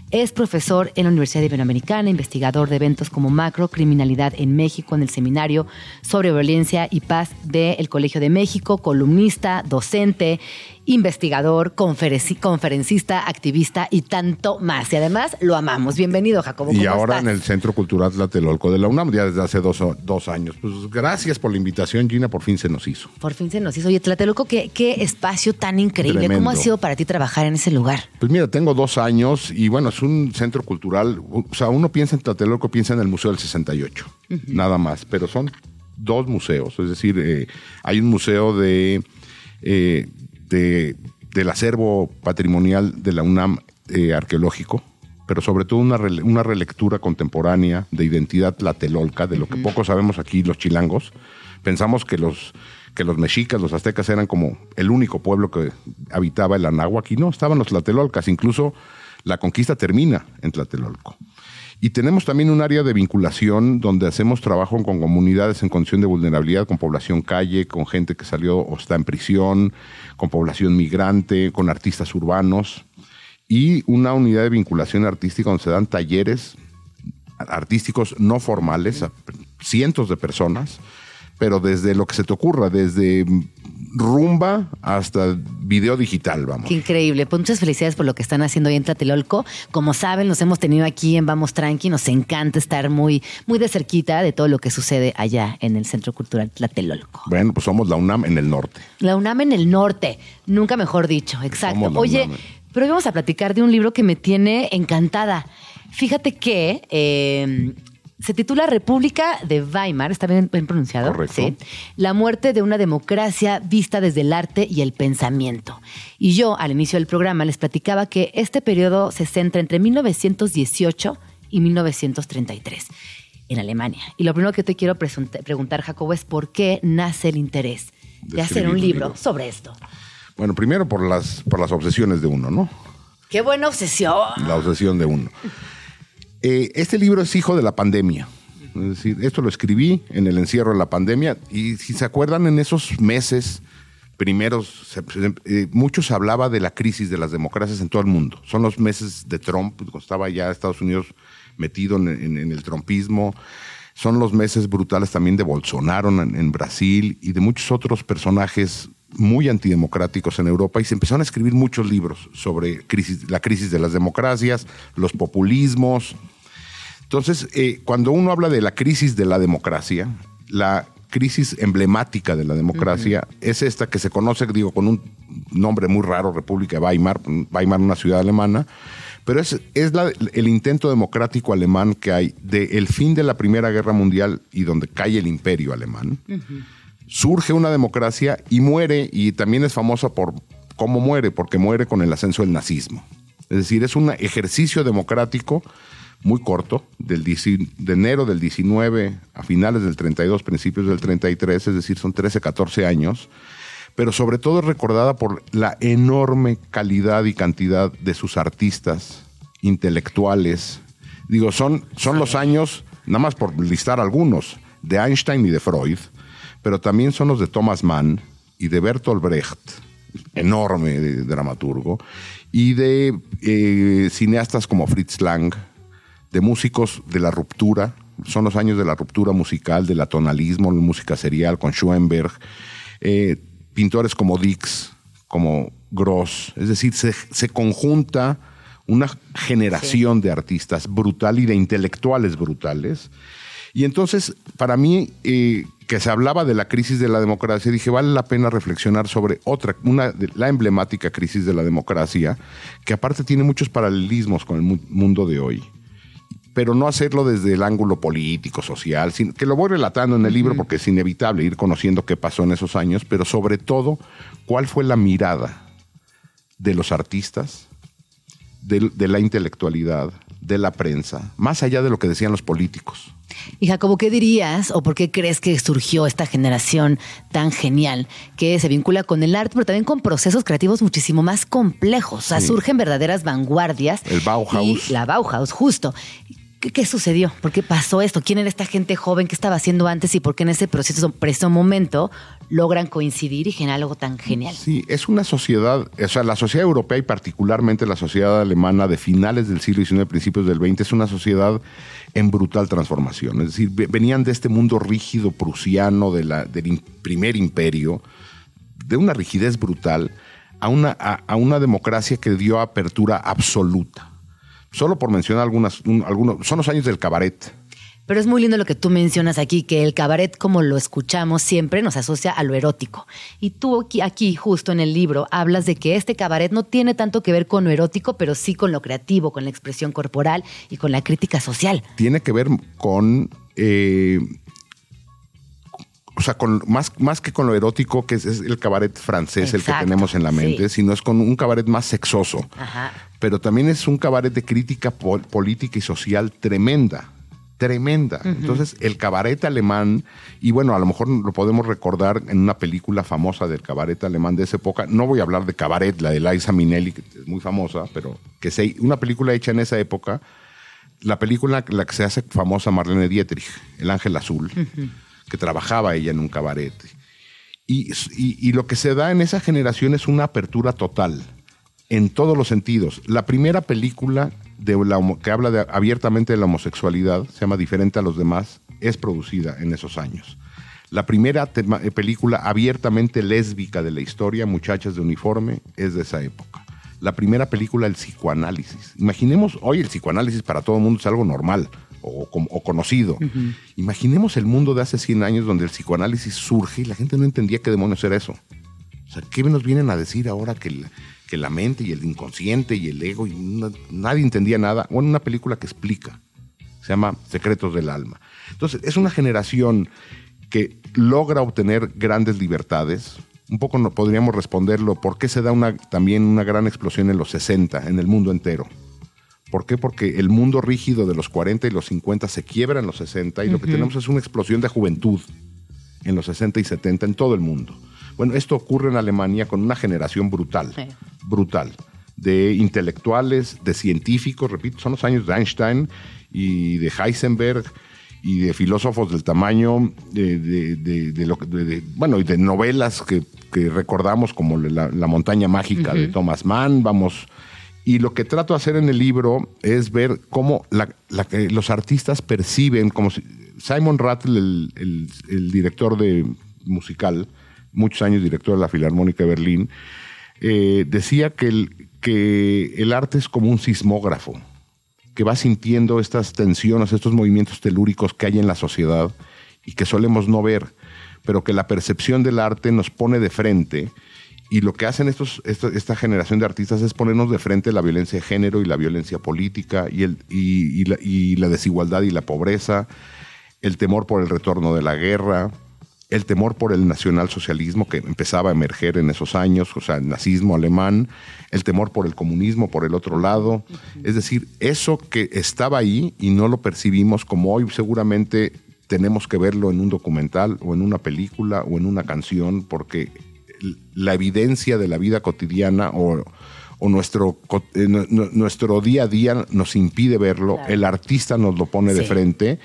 S3: Es profesor en la Universidad Iberoamericana, investigador de eventos como macrocriminalidad en México en el Seminario sobre Violencia y Paz del Colegio de México, columnista, docente investigador, conferencista, activista y tanto más. Y además lo amamos. Bienvenido, Jacobo.
S10: y ahora en el Centro Cultural Tlatelolco de la UNAM, ya desde hace dos, dos, años. Pues gracias por la invitación, Gina. Por fin se nos hizo.
S3: Por fin se nos hizo. Oye, Tlatelolco, qué, qué espacio tan increíble. ¿Cómo ha sido para ti trabajar en ese lugar?
S10: Pues mira, tengo dos años y bueno, es un centro cultural. O sea, uno piensa en Tlatelolco, piensa en el Museo del 68, nada más. Pero son dos museos. Es decir, eh, hay un museo de. Eh, del acervo patrimonial de la UNAM eh, arqueológico, pero sobre todo una, una, relectura contemporánea de identidad tlatelolca, de lo que poco sabemos aquí los chilangos. Pensamos que los, que los mexicas, los aztecas eran como el único pueblo que habitaba el Anáhuac y no, estaban los tlatelolcas, incluso la conquista termina en Tlatelolco. Y tenemos también un área de vinculación donde hacemos trabajo con comunidades en condición de vulnerabilidad, con población calle, con gente que salió o está en prisión, con población migrante, con artistas urbanos. Y una unidad de vinculación artística donde se dan talleres artísticos no formales a cientos de personas, pero desde lo que se te ocurra, desde rumba hasta video digital, vamos.
S3: Qué increíble. Pues muchas felicidades por lo que están haciendo hoy en Tlatelolco. Como saben, nos hemos tenido aquí en Vamos Tranqui. Nos encanta estar muy, muy de cerquita de todo lo que sucede allá en el Centro Cultural Tlatelolco.
S10: Bueno, pues somos la UNAM en el norte.
S3: La UNAM en el norte. Nunca mejor dicho. Exacto. Oye, pero hoy vamos a platicar de un libro que me tiene encantada. Fíjate que eh, se titula República de Weimar, está bien, pronunciado.
S10: Correcto. ¿sí?
S3: La muerte de una democracia vista desde el arte y el pensamiento. Y yo, al inicio del programa, les platicaba que este periodo se centra entre 1918 y 1933 en Alemania. Y lo primero que te quiero preguntar, Jacobo, es por qué nace el interés de, hacer un libro, sobre esto.
S10: Bueno, primero por las, por las obsesiones de uno, ¿no?
S3: ¡Qué buena obsesión!
S10: La obsesión de uno. Eh, este libro es hijo de la pandemia. Es decir, esto lo escribí en el encierro de la pandemia y si se acuerdan en esos meses primeros, eh, muchos hablaba de la crisis de las democracias en todo el mundo. Son los meses de Trump, cuando estaba ya Estados Unidos metido en, el trumpismo. Son los meses brutales también de Bolsonaro en, Brasil y de muchos otros personajes muy antidemocráticos en Europa y se empezaron a escribir muchos libros sobre la crisis de las democracias, los populismos. Entonces, eh, cuando uno habla de la crisis de la democracia, la crisis emblemática de la democracia es esta que se conoce, digo, con un nombre muy raro, República de Weimar, Weimar una ciudad alemana, pero es, es la- el intento democrático alemán que hay de el fin de la Primera Guerra Mundial y donde cae el imperio alemán. Surge una democracia y muere, y también es famosa por cómo muere, porque muere con el ascenso del nazismo. Es decir, es un ejercicio democrático muy corto, del 10 de enero del 19 a finales del 32, principios del 33, es decir, son 13, 14 años, pero sobre todo es recordada por la enorme calidad y cantidad de sus artistas, intelectuales. Digo, son, son los años, nada más por listar algunos, de Einstein y de Freud, pero también son los de Thomas Mann y de Bertolt Brecht, enorme de- dramaturgo, y de eh, cineastas como Fritz Lang, de músicos de la ruptura, son los años de la ruptura musical, del atonalismo, la música serial con Schoenberg, eh, pintores como Dix, como Gross, es decir, se, se conjunta una generación de artistas brutal y de intelectuales brutales. Y entonces, para mí, eh, que se hablaba de la crisis de la democracia, dije, vale la pena reflexionar sobre otra, una, la emblemática crisis de la democracia, que aparte tiene muchos paralelismos con el mu- mundo de hoy pero no hacerlo desde el ángulo político, social, que lo voy relatando en el libro porque es inevitable ir conociendo qué pasó en esos años, pero sobre todo, cuál fue la mirada de los artistas, de, de la intelectualidad, de la prensa, más allá de lo que decían los políticos.
S3: Y Jacobo, ¿qué dirías o por qué crees que surgió esta generación tan genial que se vincula con el arte, pero también con procesos creativos muchísimo más complejos? O sea,
S10: Sí.
S3: surgen verdaderas vanguardias.
S10: El Bauhaus.
S3: Y la Bauhaus, justo. ¿Qué, sucedió? ¿Por qué pasó esto? ¿Quién era esta gente joven? ¿Qué estaba haciendo antes? ¿Y por qué en ese proceso, preciso momento, logran coincidir y generar algo tan genial?
S10: Sí, es una sociedad, o sea, la sociedad europea y particularmente la sociedad alemana de finales del siglo XIX, principios del XX, es una sociedad en brutal transformación. Es decir, ve- venían de este mundo rígido prusiano del im- primer imperio, de una rigidez brutal, a una democracia que dio apertura absoluta. Solo por mencionar algunas, un- algunos, son los años del cabaret.
S3: Pero es muy lindo lo que tú mencionas aquí, que el cabaret, como lo escuchamos siempre, nos asocia a lo erótico. Y tú aquí, aquí, justo en el libro, hablas de que este cabaret no tiene tanto que ver con lo erótico, pero sí con lo creativo, con la expresión corporal y con la crítica social.
S10: tiene que ver con. eh, o sea, con, más, más que con lo erótico, que es, es el cabaret francés, el que tenemos en la mente,
S3: sí.
S10: sino es con un cabaret más sexoso.
S3: Ajá.
S10: Pero también es un cabaret de crítica pol- política y social tremenda. Tremenda. Entonces, el cabaret alemán, y bueno, a lo mejor lo podemos recordar en una película famosa del cabaret alemán de esa época. No voy a hablar de cabaret, la de Liza Minnelli, que es muy famosa, pero que se, una película hecha en esa época la película la que se hace famosa Marlene Dietrich, El Ángel Azul, que trabajaba ella en un cabaret. Y, y- y lo que se da en esa generación es una apertura total, en todos los sentidos. La primera película de la que habla de- abiertamente de la homosexualidad, se llama Diferente a los demás, es producida en esos años. La primera tema- eh, película abiertamente lésbica de la historia, Muchachas de Uniforme, es de esa época. La primera película, el psicoanálisis. Imaginemos, hoy el psicoanálisis para todo el mundo es algo normal o conocido. Imaginemos el mundo de hace 100 años donde el psicoanálisis surge y la gente no entendía qué demonios era eso. O sea, ¿qué nos vienen a decir ahora que, el- que la mente y el inconsciente y el ego y no- nadie entendía nada? Bueno, una película que explica. Se llama Secretos del Alma. Entonces, es una generación que logra obtener grandes libertades. Un poco no, podríamos responderlo, ¿por qué se da una, también una gran explosión en los 60, en el mundo entero? ¿Por qué? Porque el mundo rígido de los 40 y los 50 se quiebra en los 60 y lo que tenemos es una explosión de juventud en los 60 y 70 en todo el mundo. Bueno, esto ocurre en Alemania con una generación brutal,
S3: Sí.
S10: brutal, de intelectuales, de científicos, repito, son los años de Einstein y de Heisenberg y de filósofos del tamaño de, de- lo bueno, y de novelas que, que recordamos como la, La montaña mágica de Thomas Mann, vamos. Y lo que trato de hacer en el libro es ver cómo la- la que los artistas perciben, como si- Simon Rattle, el, el- el director de musical, muchos años director de la Filarmónica de Berlín, eh, decía que el, arte es como un sismógrafo, que va sintiendo estas tensiones, estos movimientos telúricos que hay en la sociedad y que solemos no ver, pero que la percepción del arte nos pone de frente. Y lo que hacen estos, esta, generación de artistas es ponernos de frente la violencia de género y la violencia política y la desigualdad y la pobreza, el temor por el retorno de la guerra, el temor por el nacionalsocialismo que empezaba a emerger en esos años, o sea, el nazismo alemán, el temor por el comunismo por el otro lado. Es decir, eso que estaba ahí y no lo percibimos como hoy seguramente tenemos que verlo en un documental o en una película o en una canción porque la evidencia de la vida cotidiana o, o nuestro, eh, nu- nu- nuestro día a día nos impide verlo, el artista nos lo pone de frente.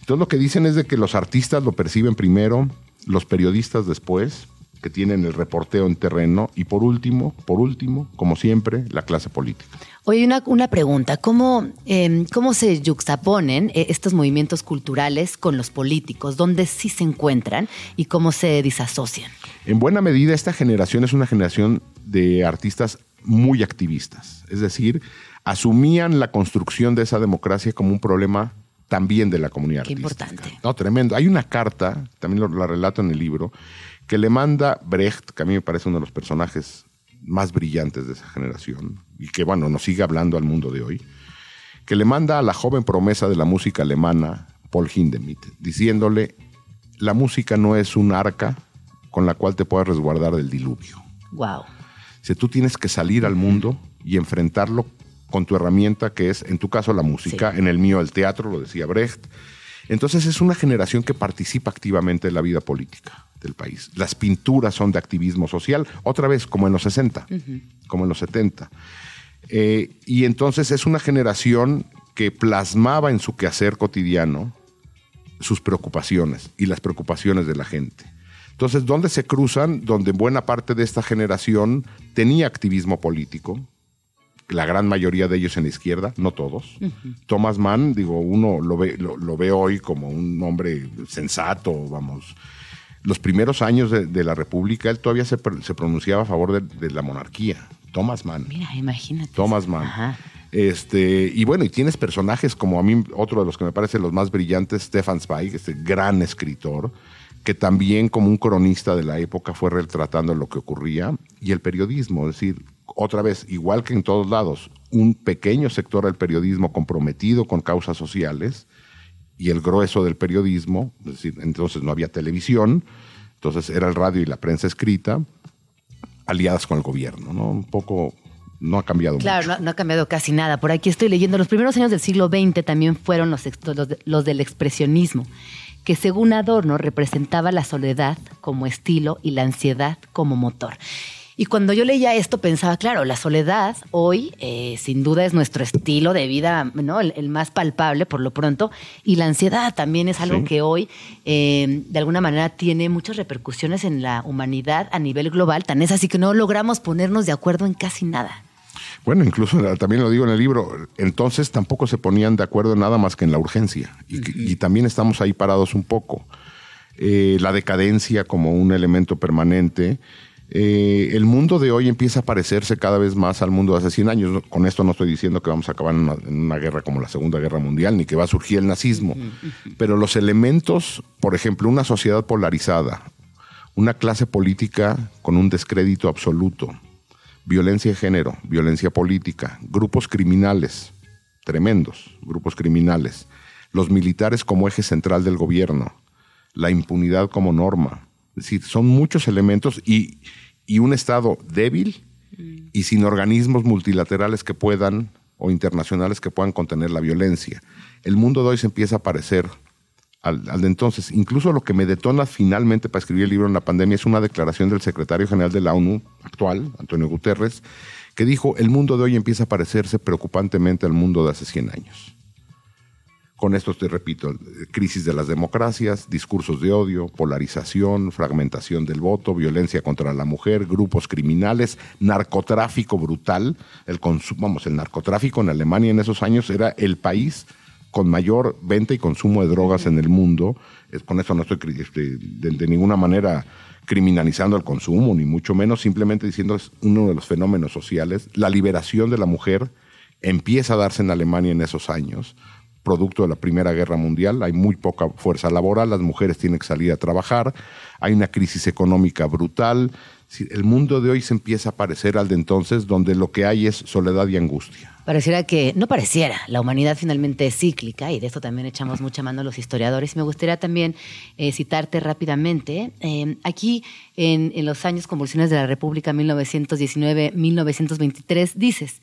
S10: Entonces lo que dicen es de que los artistas lo perciben primero, los periodistas después, que tienen el reporteo en terreno, y por último, por último, como siempre, la clase política.
S3: Oye, una, una pregunta. ¿Cómo, eh, ¿Cómo se yuxtaponen eh, estos movimientos culturales con los políticos? ¿Dónde sí se encuentran y cómo se disasocian?
S10: En buena medida, esta generación es una generación de artistas muy activistas. Es decir, asumían la construcción de esa democracia como un problema también de la comunidad
S3: Qué
S10: artística.
S3: importante.
S10: No, tremendo. Hay una carta, también lo, la relato en el libro, que le manda Brecht, que a mí me parece uno de los personajes más brillantes de esa generación, y que, bueno, nos sigue hablando al mundo de hoy, que le manda a la joven promesa de la música alemana, Paul Hindemith, diciéndole, la música no es un arca con la cual te puedas resguardar del diluvio.
S3: Wow.
S10: Si tú tienes que salir al mundo y enfrentarlo con tu herramienta que es, en tu caso, la música,
S3: Sí.
S10: en el mío el teatro, lo decía Brecht. Entonces es una generación que participa activamente en la vida política del país. Las pinturas son de activismo social, otra vez como en los 60, como en los 70. Eh, y entonces es una generación que plasmaba en su quehacer cotidiano sus preocupaciones y las preocupaciones de la gente. Entonces, ¿dónde se cruzan? Donde buena parte de esta generación tenía activismo político, la gran mayoría de ellos en la izquierda, no todos. Thomas Mann, digo, uno lo ve, lo, lo ve hoy como un hombre sensato, vamos. Los primeros años de, de la República, él todavía se, pr- se pronunciaba a favor de, de la monarquía. Thomas Mann.
S3: Mira, imagínate.
S10: Thomas Mann.
S3: Ajá.
S10: Este, y bueno, y tienes personajes como a mí, otro de los que me parece los más brillantes, Stefan Zweig, este gran escritor, que también como un cronista de la época fue retratando lo que ocurría, y el periodismo, es decir, otra vez, igual que en todos lados, un pequeño sector del periodismo comprometido con causas sociales, y el grueso del periodismo, es decir, entonces no había televisión, entonces era el radio y la prensa escrita, aliadas con el gobierno, ¿no? Un poco, no ha cambiado
S3: Claro,
S10: mucho.
S3: no, no ha cambiado casi nada. Por aquí estoy leyendo, los primeros años del siglo XX también fueron los, los del expresionismo, que según Adorno representaba la soledad como estilo y la ansiedad como motor. Y cuando yo leía esto pensaba, claro, la soledad hoy eh, sin duda es nuestro estilo de vida, ¿no? El, el más palpable por lo pronto. Y la ansiedad también es algo
S10: Sí.
S3: que hoy eh, de alguna manera tiene muchas repercusiones en la humanidad a nivel global. Tan es así que no logramos ponernos de acuerdo en casi nada.
S10: Bueno, incluso eh, también lo digo en el libro, entonces tampoco se ponían de acuerdo en nada más que en la urgencia. Y, también estamos ahí parados un poco. Eh, la decadencia como un elemento permanente. Eh, el mundo de hoy empieza a parecerse cada vez más al mundo de hace 100 años. Con esto no estoy diciendo que vamos a acabar en una, en una guerra como la Segunda Guerra Mundial, ni que va a surgir el nazismo. Pero los elementos, por ejemplo, una sociedad polarizada, una clase política con un descrédito absoluto, violencia de género, violencia política, grupos criminales, tremendos grupos criminales, los militares como eje central del gobierno, la impunidad como norma. Es decir, son muchos elementos y, y un Estado débil y sin organismos multilaterales que puedan o internacionales que puedan contener la violencia. El mundo de hoy se empieza a parecer al, al de entonces. Incluso lo que me detona finalmente para escribir el libro en la pandemia es una declaración del secretario general de la ONU actual, Antonio Guterres, que dijo, el mundo de hoy empieza a parecerse preocupantemente al mundo de hace 100 años. Con esto te repito, crisis de las democracias, discursos de odio, polarización, fragmentación del voto, violencia contra la mujer, grupos criminales, narcotráfico brutal. El consumo, vamos, el narcotráfico en Alemania en esos años era el país con mayor venta y consumo de drogas en el mundo. Con eso no estoy este, de, de ninguna manera criminalizando el consumo, ni mucho menos, simplemente diciendo es uno de los fenómenos sociales. La liberación de la mujer empieza a darse en Alemania en esos años, producto de la Primera Guerra Mundial. Hay muy poca fuerza laboral, las mujeres tienen que salir a trabajar, hay una crisis económica brutal. El mundo de hoy se empieza a parecer al de entonces, donde lo que hay es soledad y angustia.
S3: Pareciera que, no pareciera, la humanidad finalmente es cíclica y de esto también echamos mucha mano los historiadores. Me gustaría también eh, citarte rápidamente. Eh, aquí, en los años convulsiones de la República 1919-1923, dices,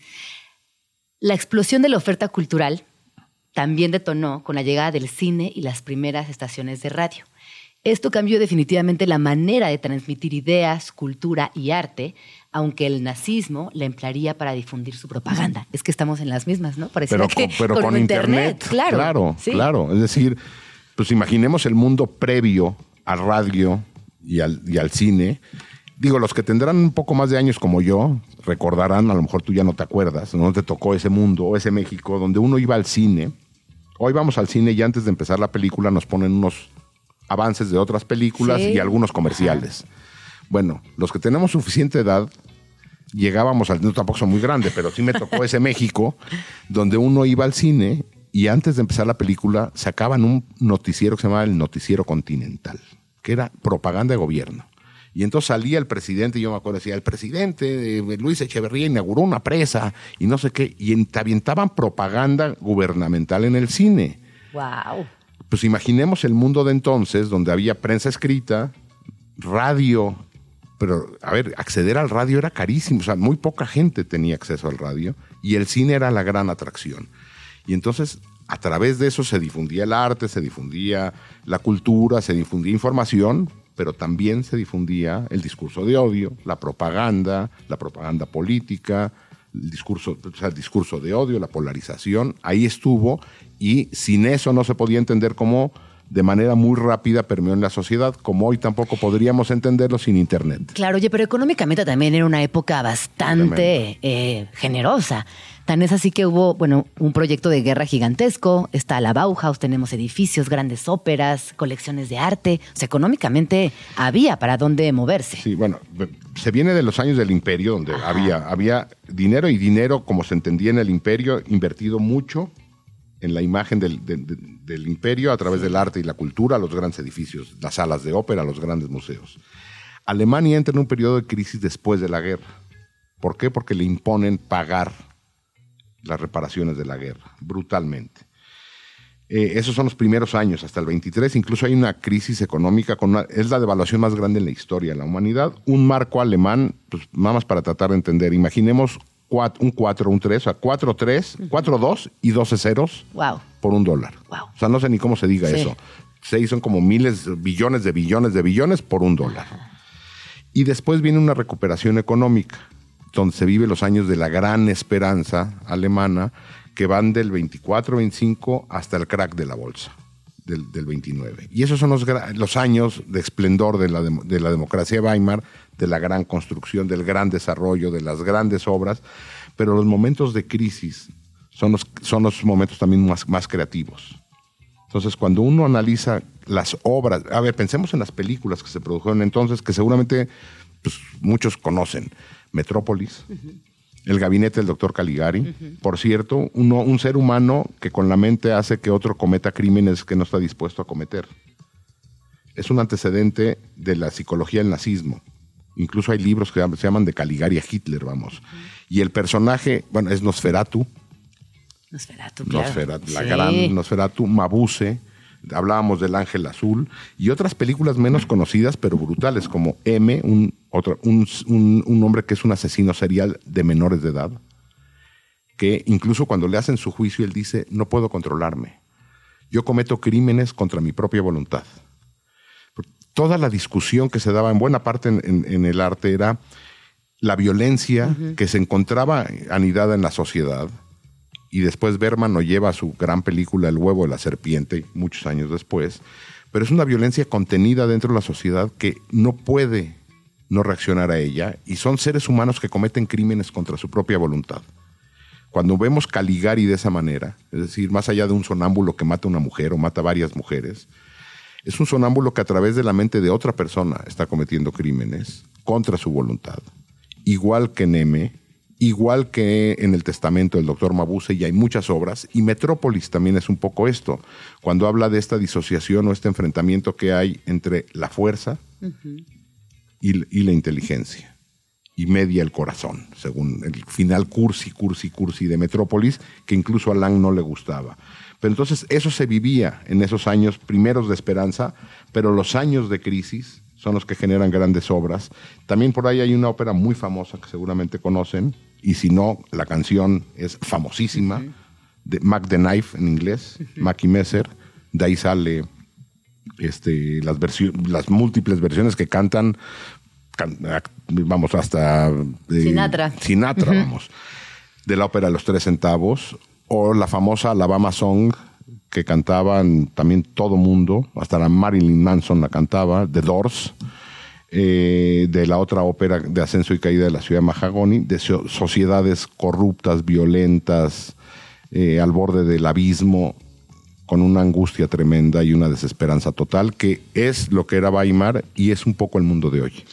S3: la explosión de la oferta cultural también detonó con la llegada del cine y las primeras estaciones de radio. Esto cambió definitivamente la manera de transmitir ideas, cultura y arte, aunque el nazismo la emplearía para difundir su propaganda. Es que estamos en las mismas, ¿no? Pareciera
S10: pero con,
S3: que
S10: pero con internet.
S3: Claro,
S10: claro,
S3: sí.
S10: claro. Es decir, pues imaginemos el mundo previo al radio y al, y al cine. Digo, los que tendrán un poco más de años como yo, recordarán, a lo mejor tú ya no te acuerdas, no te tocó ese mundo o ese México donde uno iba al cine. Hoy vamos al cine y antes de empezar la película nos ponen unos avances de otras películas
S3: Sí.
S10: y algunos comerciales. Bueno, los que tenemos suficiente edad, llegábamos al, no tampoco son muy grandes, pero sí me tocó ese México, donde uno iba al cine y antes de empezar la película sacaban un noticiero que se llamaba el Noticiero Continental, que era propaganda de gobierno. Y entonces salía el presidente, y yo me acuerdo, decía, el presidente eh, Luis Echeverría inauguró una presa y no sé qué, y avientaban propaganda gubernamental en el cine.
S3: Wow.
S10: Pues imaginemos el mundo de entonces, donde había prensa escrita, radio, pero a ver, acceder al radio era carísimo, o sea, muy poca gente tenía acceso al radio y el cine era la gran atracción. Y entonces, a través de eso se difundía el arte, se difundía la cultura, se difundía información, pero también se difundía el discurso de odio, la propaganda, la propaganda política, el discurso, o sea, el discurso de odio, la polarización, ahí estuvo y sin eso no se podía entender cómo de manera muy rápida permeó en la sociedad, como hoy tampoco podríamos entenderlo sin Internet.
S3: Claro, oye, pero económicamente también era una época bastante eh, generosa. Tan es así que hubo, bueno, un proyecto de guerra gigantesco, está la Bauhaus, tenemos edificios, grandes óperas, colecciones de arte. O sea, económicamente había para dónde moverse.
S10: Sí, bueno, se viene de los años del imperio, donde había, había dinero y dinero, como se entendía en el imperio, invertido mucho en la imagen del, de- de- del imperio a través del arte y la cultura, los grandes edificios, las salas de ópera, los grandes museos. Alemania entra en un periodo de crisis después de la guerra. ¿Por qué? Porque le imponen pagar las reparaciones de la guerra, brutalmente. Eh, esos son los primeros años, hasta el 23. Incluso hay una crisis económica, con una- es la devaluación más grande en la historia de la humanidad. Un marco alemán, pues nada más para tratar de entender. Imaginemos un 4, un 3, o sea, 4, 3, 4, 2 y 12 ceros
S3: Wow.
S10: por un dólar.
S3: Wow.
S10: O sea, no sé ni cómo se diga
S3: Sí.
S10: eso. Seis son como miles, billones de billones de billones por un dólar. Y después viene una recuperación económica, donde se vive los años de la gran esperanza alemana, que van del 24-25 hasta el crack de la bolsa, del, del 29. Y esos son los, los años de esplendor de la, de la democracia de Weimar, de la gran construcción, del gran desarrollo, de las grandes obras, pero los momentos de crisis son los, son los momentos también más, más creativos. Entonces, cuando uno analiza las obras, a ver, pensemos en las películas que se produjeron entonces, que seguramente pues, muchos conocen. Metrópolis, El gabinete del doctor Caligari. Por cierto, uno, un ser humano que con la mente hace que otro cometa crímenes que no está dispuesto a cometer. Es un antecedente de la psicología del nazismo. Incluso hay libros que se llaman de Caligari a Hitler, vamos. Y el personaje, bueno, es Nosferatu,
S3: Nosferatu, claro.
S10: Nosferatu, la
S3: Sí.
S10: gran Nosferatu, Mabuse, hablábamos del Ángel Azul y otras películas menos conocidas pero brutales como M, un, otro, un, un- un hombre que es un asesino serial de menores de edad, que incluso cuando le hacen su juicio él dice, no puedo controlarme, yo cometo crímenes contra mi propia voluntad. Toda la discusión que se daba en buena parte en, en- en el arte era la violencia que se encontraba anidada en la sociedad, y después Berman nos lleva a su gran película El huevo de la serpiente, muchos años después, pero es una violencia contenida dentro de la sociedad que no puede no reaccionar a ella y son seres humanos que cometen crímenes contra su propia voluntad. Cuando vemos Caligari de esa manera, es decir, más allá de un sonámbulo que mata a una mujer o mata a varias mujeres, es un sonámbulo que a través de la mente de otra persona está cometiendo crímenes contra su voluntad. Igual que Neme, igual que en el testamento del doctor Mabuse, y hay muchas obras, y Metrópolis también es un poco esto, cuando habla de esta disociación o este enfrentamiento que hay entre la fuerza y, y la inteligencia, y media el corazón, según el final cursi, cursi, cursi de Metrópolis, que incluso a Lang no le gustaba. Pero entonces eso se vivía en esos años primeros de esperanza, pero los años de crisis son los que generan grandes obras. También por ahí hay una ópera muy famosa que seguramente conocen, y si no, la canción es famosísima, de Mac the Knife en inglés, Mackie Messer, de ahí sale este, las, las múltiples versiones que cantan, vamos, hasta...
S3: Eh, Sinatra.
S10: Sinatra, vamos. De la ópera Los Tres Centavos, o la famosa Alabama Song, que cantaban también todo mundo, hasta la Marilyn Manson la cantaba, The Doors. Eh, de la otra ópera de Ascenso y Caída de la ciudad de Mahagoni, de sociedades corruptas, violentas, eh, al borde del abismo, con una angustia tremenda y una desesperanza total, que es lo que era Weimar y es un poco el mundo de hoy.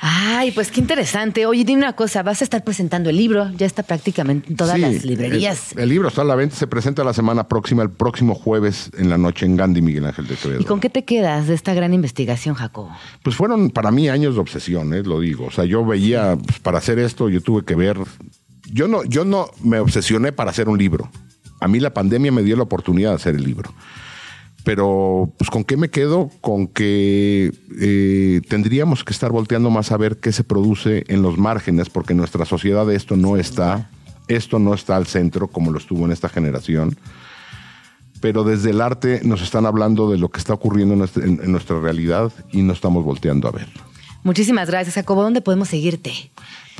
S3: Ay, pues qué interesante. Oye, dime una cosa, vas a estar presentando el libro, ya está prácticamente en todas las librerías.
S10: El, libro está a la venta, se presenta la semana próxima, el próximo jueves en la noche en Gandhi, Miguel Ángel de Quevedo.
S3: ¿Y con qué te quedas de esta gran investigación, Jacobo?
S10: Pues fueron para mí años de obsesión, ¿eh? lo digo. O sea, yo veía, pues, para hacer esto, yo tuve que ver. Yo no, yo no me obsesioné para hacer un libro a mí la pandemia me dio la oportunidad de hacer el libro. Pero, pues, ¿con qué me quedo? Con que eh, tendríamos que estar volteando más a ver qué se produce en los márgenes, porque en nuestra sociedad esto no está, esto no está al centro como lo estuvo en esta generación. Pero desde el arte nos están hablando de lo que está ocurriendo en nuestra realidad y no estamos volteando a ver.
S3: Muchísimas gracias, Jacobo. ¿Dónde podemos seguirte?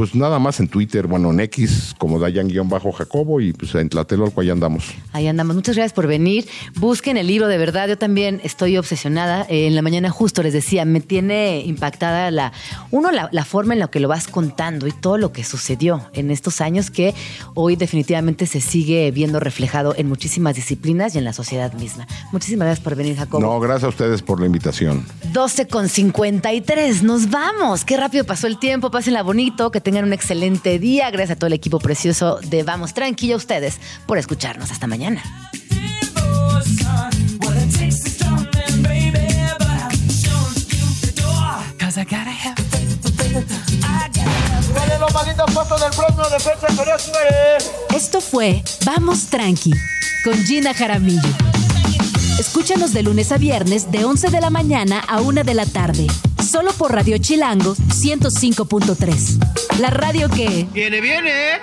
S10: Pues nada más en Twitter, bueno, en X, como Dayan-Jacobo, y pues en Tlatelolco ahí andamos.
S3: Ahí andamos. Muchas gracias por venir. Busquen el libro, de verdad. Yo también estoy obsesionada. Eh, en la mañana justo les decía, me tiene impactada la, uno, la, la, forma en la que lo vas contando y todo lo que sucedió en estos años que hoy definitivamente se sigue viendo reflejado en muchísimas disciplinas y en la sociedad misma. Muchísimas gracias por venir, Jacobo.
S10: No, gracias a ustedes por la invitación.
S3: 12 con 53. Nos vamos. Qué rápido pasó el tiempo. Pásenla bonito. Que tengan un excelente día. Gracias a todo el equipo precioso de Vamos Tranquila a ustedes por escucharnos. Hasta mañana.
S1: Esto fue Vamos Tranqui con Gina Jaramillo. Escúchanos de lunes a viernes de 11 de la mañana a 1 de la tarde. Solo por Radio Chilango 105.3. La radio que...
S8: ¡Viene, viene!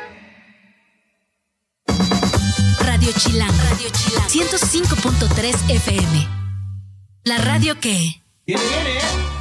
S1: Radio Chilango. Radio Chilango. 105.3 FM. La radio que...
S8: ¡Viene, viene!